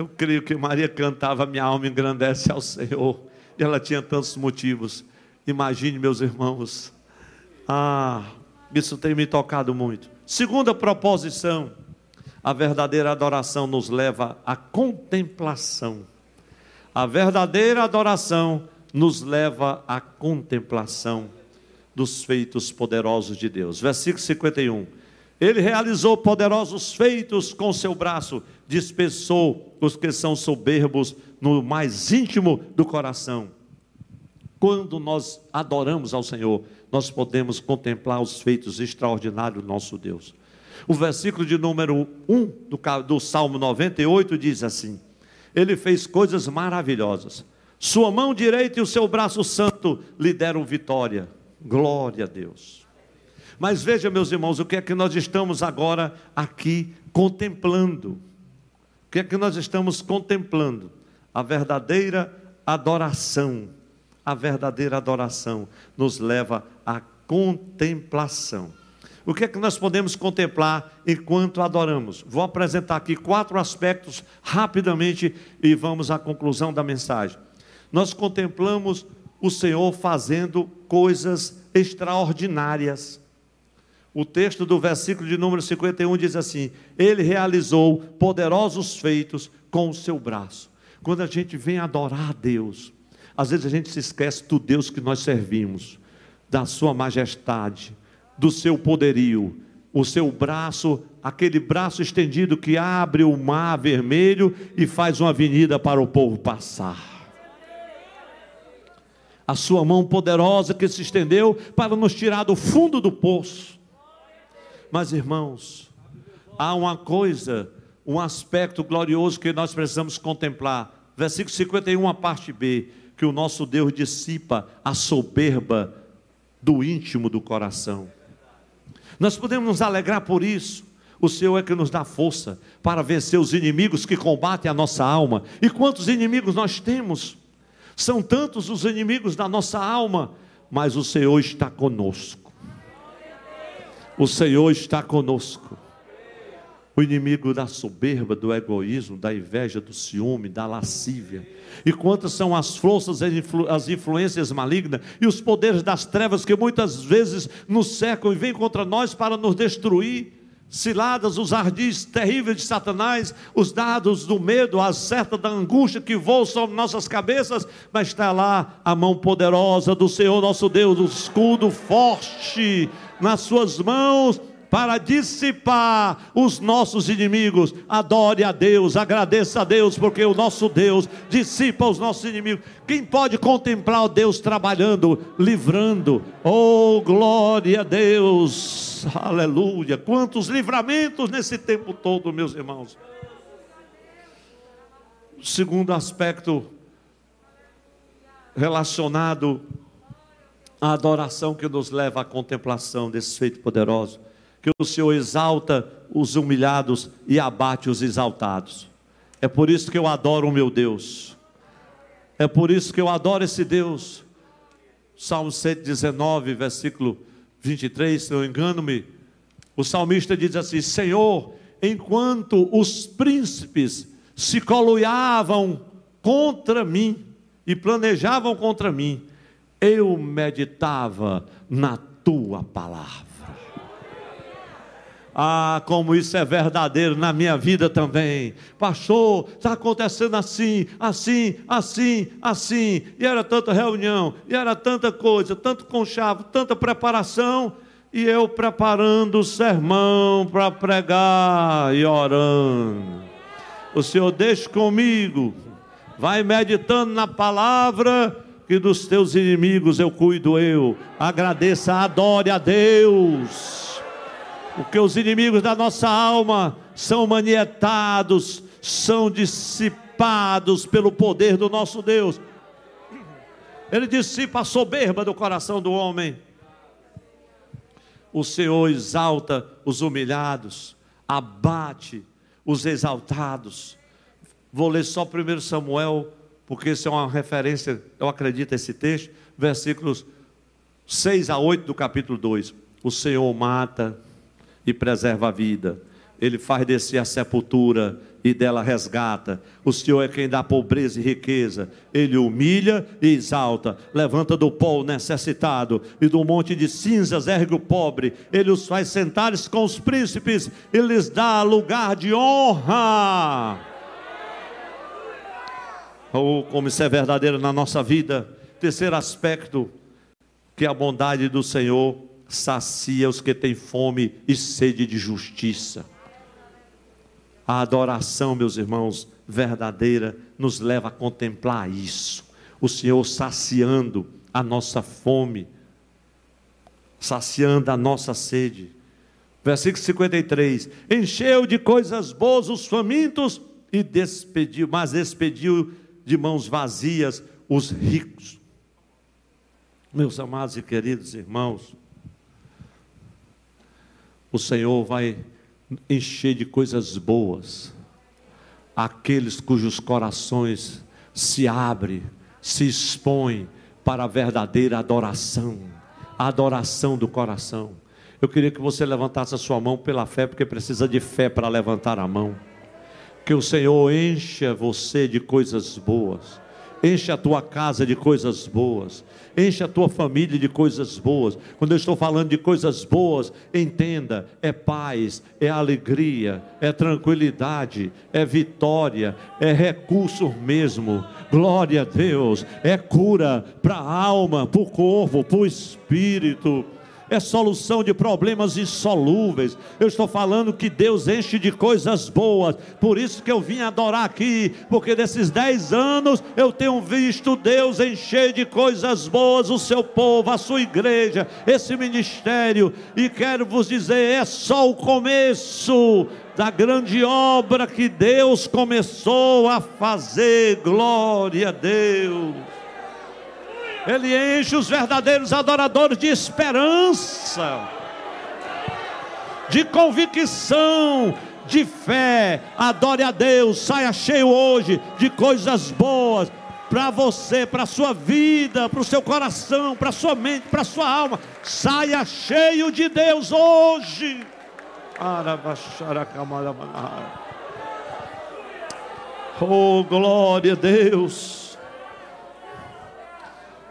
Eu creio que Maria cantava, minha alma engrandece ao Senhor. E ela tinha tantos motivos. Imagine, meus irmãos. Ah, isso tem me tocado muito. Segunda proposição: a verdadeira adoração nos leva à contemplação. A verdadeira adoração nos leva à contemplação dos feitos poderosos de Deus. Versículo 51. Ele realizou poderosos feitos com seu braço, dispersou os que são soberbos no mais íntimo do coração. Quando nós adoramos ao Senhor, nós podemos contemplar os feitos extraordinários do nosso Deus. O versículo de número 1 do, do Salmo 98 diz assim: Ele fez coisas maravilhosas. Sua mão direita e o seu braço santo lhe deram vitória. Glória a Deus. Mas veja, meus irmãos, o que é que nós estamos agora aqui contemplando. O que é que nós estamos contemplando? A verdadeira adoração. A verdadeira adoração nos leva à contemplação. O que é que nós podemos contemplar enquanto adoramos? Vou apresentar aqui quatro aspectos rapidamente e vamos à conclusão da mensagem. Nós contemplamos o Senhor fazendo coisas extraordinárias. O texto do versículo de número 51 diz assim: Ele realizou poderosos feitos com o seu braço. Quando a gente vem adorar a Deus, às vezes a gente se esquece do Deus que nós servimos, da Sua majestade, do seu poderio, o seu braço, aquele braço estendido que abre o mar vermelho e faz uma avenida para o povo passar a sua mão poderosa que se estendeu para nos tirar do fundo do poço. Mas irmãos, há uma coisa, um aspecto glorioso que nós precisamos contemplar. Versículo 51, a parte B, que o nosso Deus dissipa a soberba do íntimo do coração. Nós podemos nos alegrar por isso. O Senhor é que nos dá força para vencer os inimigos que combatem a nossa alma. E quantos inimigos nós temos? São tantos os inimigos da nossa alma, mas o Senhor está conosco. O Senhor está conosco. O inimigo da soberba, do egoísmo, da inveja, do ciúme, da lascívia. E quantas são as forças, as influências malignas e os poderes das trevas que muitas vezes nos cercam e vêm contra nós para nos destruir ciladas, os ardis terríveis de Satanás, os dados do medo, a seta da angústia que voam sobre nossas cabeças, mas está lá a mão poderosa do Senhor nosso Deus, o escudo forte nas suas mãos para dissipar os nossos inimigos. Adore a Deus, agradeça a Deus, porque o nosso Deus dissipa os nossos inimigos. Quem pode contemplar o Deus trabalhando, livrando? Oh, glória a Deus! Aleluia! Quantos livramentos nesse tempo todo, meus irmãos. Segundo aspecto relacionado à adoração que nos leva à contemplação desse feito poderoso que o Senhor exalta os humilhados e abate os exaltados. É por isso que eu adoro o meu Deus. É por isso que eu adoro esse Deus. Salmo 119, versículo 23, se eu engano-me, o salmista diz assim: Senhor, enquanto os príncipes se coluiavam contra mim e planejavam contra mim, eu meditava na tua palavra. Ah, como isso é verdadeiro na minha vida também. Pastor, está acontecendo assim, assim, assim, assim. E era tanta reunião, e era tanta coisa, tanto conchavo, tanta preparação. E eu preparando o sermão para pregar e orando. O Senhor deixa comigo, vai meditando na palavra, que dos teus inimigos eu cuido eu. Agradeça, adore a Deus porque os inimigos da nossa alma são manietados, são dissipados pelo poder do nosso Deus. Ele dissipa a soberba do coração do homem. O Senhor exalta os humilhados, abate os exaltados. Vou ler só 1 Samuel, porque isso é uma referência, eu acredito, esse texto, versículos 6 a 8 do capítulo 2. O Senhor mata e preserva a vida, Ele faz descer a sepultura e dela resgata. O Senhor é quem dá pobreza e riqueza. Ele humilha e exalta. Levanta do pó o necessitado e do monte de cinzas ergue o pobre. Ele os faz sentares com os príncipes e lhes dá lugar de honra. Oh, como isso é verdadeiro na nossa vida. Terceiro aspecto, que a bondade do Senhor sacia os que têm fome e sede de justiça. A adoração, meus irmãos, verdadeira, nos leva a contemplar isso. O Senhor saciando a nossa fome, saciando a nossa sede. Versículo 53: Encheu de coisas boas os famintos e despediu, mas despediu de mãos vazias os ricos. Meus amados e queridos irmãos, o Senhor vai encher de coisas boas aqueles cujos corações se abrem, se expõem para a verdadeira adoração, a adoração do coração. Eu queria que você levantasse a sua mão pela fé, porque precisa de fé para levantar a mão. Que o Senhor encha você de coisas boas Enche a tua casa de coisas boas. Enche a tua família de coisas boas. Quando eu estou falando de coisas boas, entenda: é paz, é alegria, é tranquilidade, é vitória, é recurso mesmo. Glória a Deus. É cura para a alma, para o corpo, para o espírito é solução de problemas insolúveis. Eu estou falando que Deus enche de coisas boas. Por isso que eu vim adorar aqui, porque desses dez anos eu tenho visto Deus encher de coisas boas o seu povo, a sua igreja, esse ministério. E quero vos dizer, é só o começo da grande obra que Deus começou a fazer. Glória a Deus. Ele enche os verdadeiros adoradores de esperança, de convicção, de fé. Adore a Deus, saia cheio hoje de coisas boas para você, para sua vida, para o seu coração, para sua mente, para sua alma. Saia cheio de Deus hoje. Oh, glória a Deus.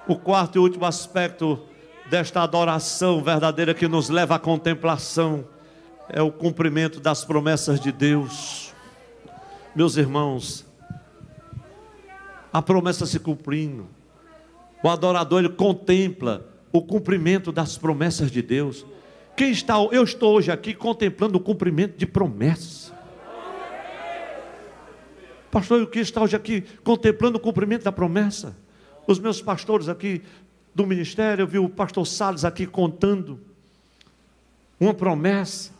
O quarto e último aspecto desta adoração verdadeira que nos leva à contemplação é o cumprimento das promessas de Deus. Meus irmãos, a promessa se cumprindo, o adorador ele contempla o cumprimento das promessas de Deus. Quem está, eu estou hoje aqui contemplando o cumprimento de promessas. Pastor, o que está hoje aqui contemplando o cumprimento da promessa? Os meus pastores aqui do ministério, eu vi o pastor Salles aqui contando uma promessa.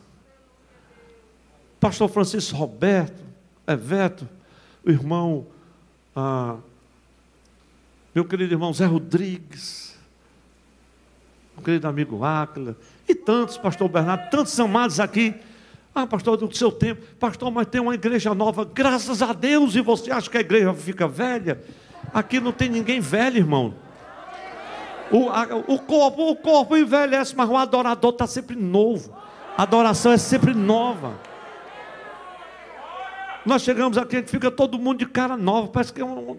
Pastor Francisco Roberto, Eveto, o irmão, ah, meu querido irmão Zé Rodrigues, meu querido amigo Áquila, e tantos, pastor Bernardo, tantos amados aqui. Ah, pastor, do seu tempo, pastor, mas tem uma igreja nova, graças a Deus, e você acha que a igreja fica velha? Aqui não tem ninguém velho, irmão. O, a, o, corpo, o corpo envelhece, mas o adorador está sempre novo. A adoração é sempre nova. Nós chegamos aqui, a gente fica todo mundo de cara nova, parece que é um,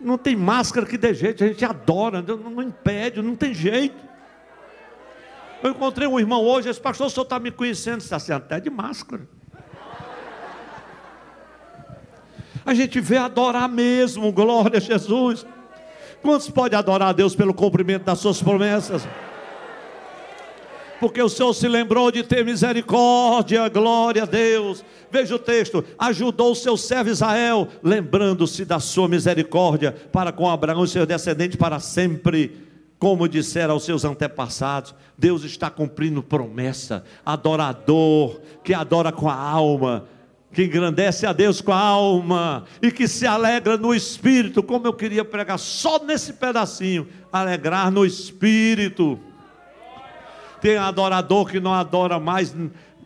não tem máscara que dê jeito, a gente adora, não, não impede, não tem jeito. Eu encontrei um irmão hoje, esse pastor, o senhor está me conhecendo, está assim, até de máscara. A gente vê adorar mesmo, glória a Jesus. Quantos podem adorar a Deus pelo cumprimento das suas promessas? Porque o Senhor se lembrou de ter misericórdia, glória a Deus. Veja o texto: ajudou o seu servo Israel, lembrando-se da sua misericórdia para com Abraão e seus descendentes para sempre. como disseram aos seus antepassados, Deus está cumprindo promessa. Adorador que adora com a alma, que engrandece a Deus com a alma e que se alegra no espírito, como eu queria pregar só nesse pedacinho, alegrar no espírito. Tem adorador que não adora mais,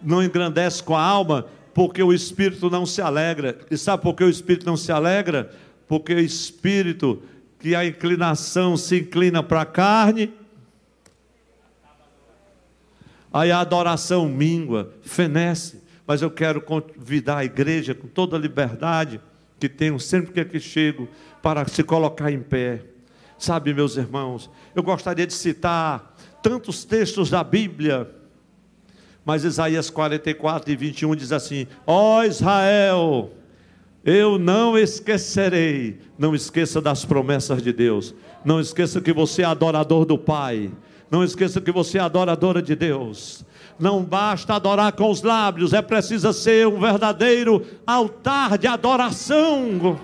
não engrandece com a alma, porque o espírito não se alegra. E sabe por que o espírito não se alegra? Porque o espírito que a inclinação se inclina para a carne, aí a adoração mingua, fenece. Mas eu quero convidar a igreja com toda a liberdade que tenho sempre que aqui chego para se colocar em pé. Sabe, meus irmãos, eu gostaria de citar tantos textos da Bíblia, mas Isaías 44 e 21 diz assim: Ó oh Israel, eu não esquecerei. Não esqueça das promessas de Deus. Não esqueça que você é adorador do Pai. Não esqueça que você é adoradora de Deus. Não basta adorar com os lábios, é preciso ser um verdadeiro altar de adoração.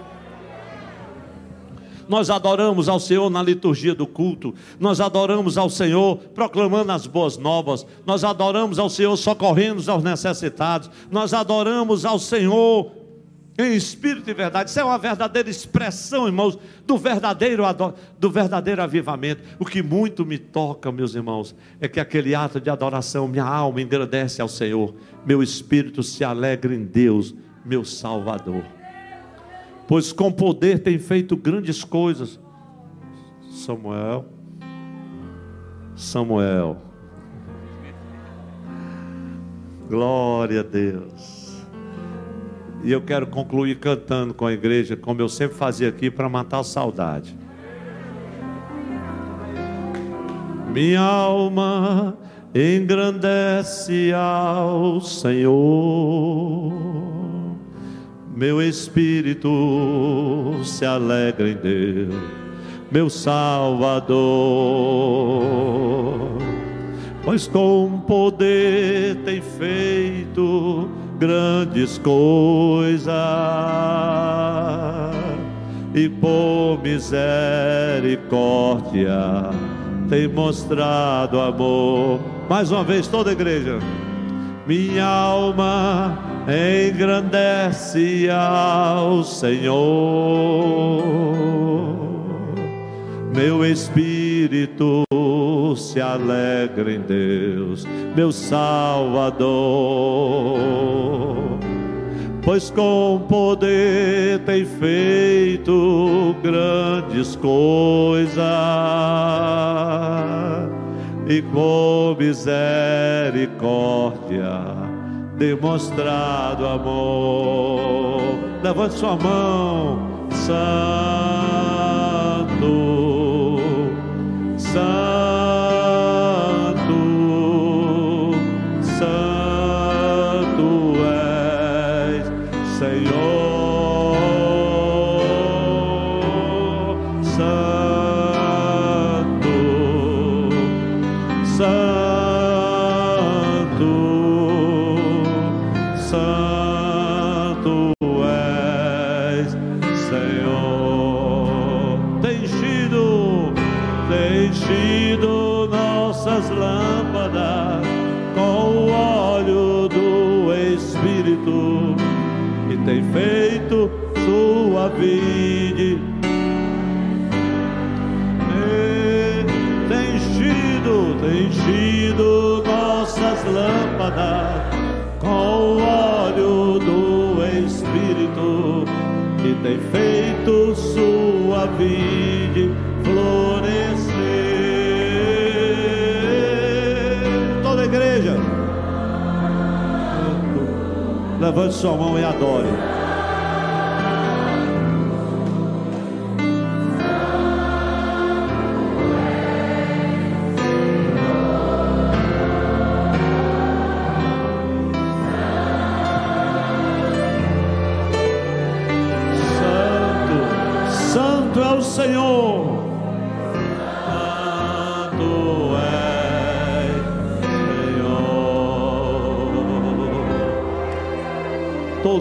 Nós adoramos ao Senhor na liturgia do culto, nós adoramos ao Senhor proclamando as boas novas, nós adoramos ao Senhor socorrendo aos necessitados, nós adoramos ao Senhor em espírito e verdade. Isso é uma verdadeira expressão, irmãos, do verdadeiro, do verdadeiro avivamento. O que muito me toca, meus irmãos, é que aquele ato de adoração, minha alma engrandece ao Senhor, meu espírito se alegra em Deus, meu Salvador. Pois com poder tem feito grandes coisas. Samuel, Samuel, glória a Deus. E eu quero concluir cantando com a igreja, como eu sempre fazia aqui, para matar a saudade. Minha alma engrandece ao Senhor, meu espírito se alegra em Deus, meu Salvador, pois com poder tem feito grandes coisas e por misericórdia tem mostrado amor. Mais uma vez, toda a igreja. Minha alma engrandece ao Senhor, meu espírito se alegra em Deus, meu Salvador. Pois com poder tem feito grandes coisas e com misericórdia demonstrado amor. Levante sua mão, Santo, com o óleo do Espírito que tem feito sua vide florescer. Toda a igreja, levante sua mão e adore.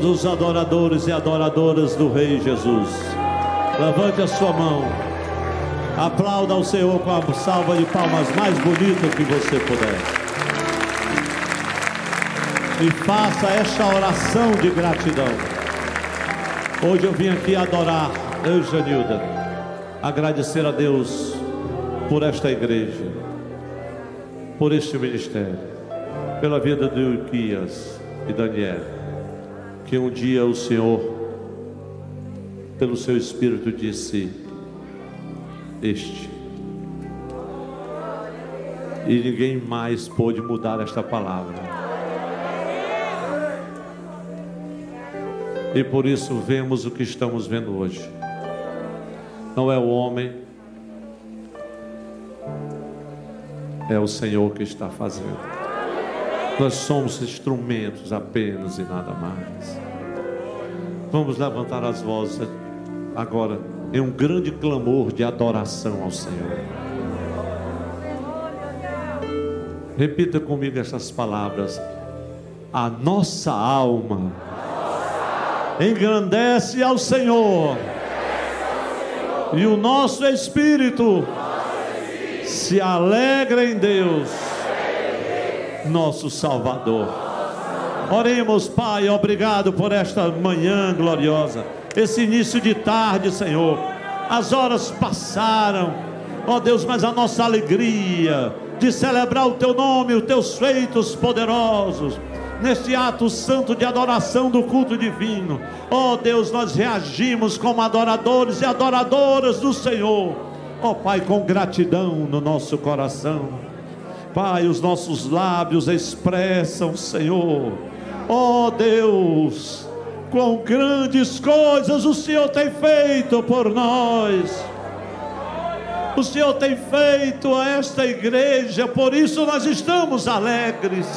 Todos os adoradores e adoradoras do Rei Jesus. Levante a sua mão. Aplauda ao Senhor com a salva de palmas mais bonita que você puder. E faça esta oração de gratidão. Hoje eu vim aqui adorar, eu Janilda, agradecer a Deus por esta igreja, por este ministério, pela vida de Uquias e Daniel, que um dia o Senhor, pelo seu Espírito, disse: este. E ninguém mais pôde mudar esta palavra. E por isso vemos o que estamos vendo hoje. Não é o homem, é o Senhor que está fazendo. Nós somos instrumentos apenas e nada mais. Vamos levantar as vozes agora em um grande clamor de adoração ao Senhor. Repita comigo essas palavras. A nossa alma engrandece ao Senhor, e o nosso espírito se alegra em Deus, nosso Salvador. Oremos, Pai, obrigado por esta manhã gloriosa esse início de tarde, Senhor. As horas passaram, ó Deus, mas a nossa alegria de celebrar o Teu nome, os Teus feitos poderosos, neste ato santo de adoração do culto divino, ó Deus, nós reagimos como adoradores e adoradoras do Senhor, ó Pai, com gratidão no nosso coração. Pai, os nossos lábios expressam, Senhor, ó Deus, quão grandes coisas o Senhor tem feito por nós. O Senhor tem feito a esta igreja, por isso nós estamos alegres.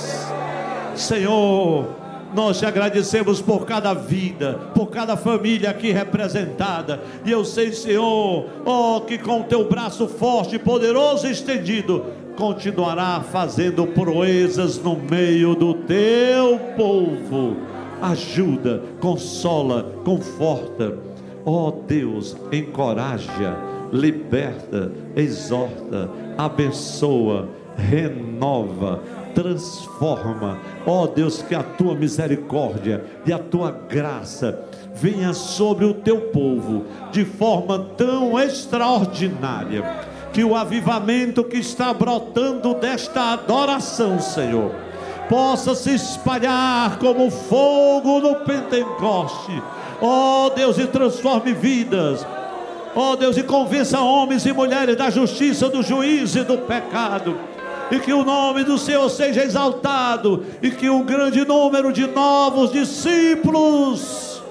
Senhor, nós te agradecemos por cada vida, por cada família aqui representada. E eu sei, Senhor, oh, que com o teu braço forte, poderoso e estendido, continuará fazendo proezas no meio do teu povo ajuda, consola, conforta. Ó oh Deus, encoraja, liberta, exorta, abençoa, renova, transforma. Ó oh Deus, que a tua misericórdia e a tua graça venha sobre o teu povo de forma tão extraordinária que o avivamento que está brotando desta adoração, Senhor, possa se espalhar como fogo no Pentecoste. Ó oh, Deus, e transforme vidas. Ó oh, Deus, e convença homens e mulheres da justiça, do juízo e do pecado. E que o nome do Senhor seja exaltado. E que um grande número de novos discípulos,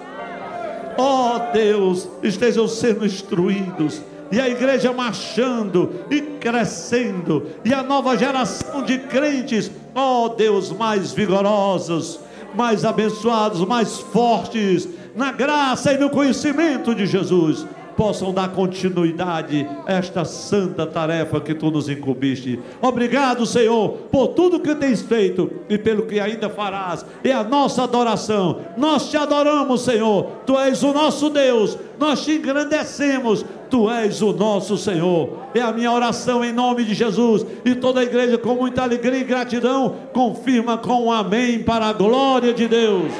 ó oh, Deus, estejam sendo instruídos e a igreja marchando e crescendo, e a nova geração de crentes, ó oh Deus, mais vigorosos, mais abençoados, mais fortes, na graça e no conhecimento de Jesus possam dar continuidade a esta santa tarefa que tu nos incumbiste. Obrigado, Senhor, por tudo que tens feito e pelo que ainda farás. É a nossa adoração. Nós te adoramos, Senhor. Tu és o nosso Deus. Nós te engrandecemos. Tu és o nosso Senhor. É a minha oração em nome de Jesus. E toda a igreja, com muita alegria e gratidão, confirma com um amém para a glória de Deus.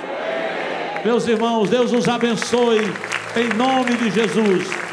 Meus irmãos, Deus os abençoe em nome de Jesus.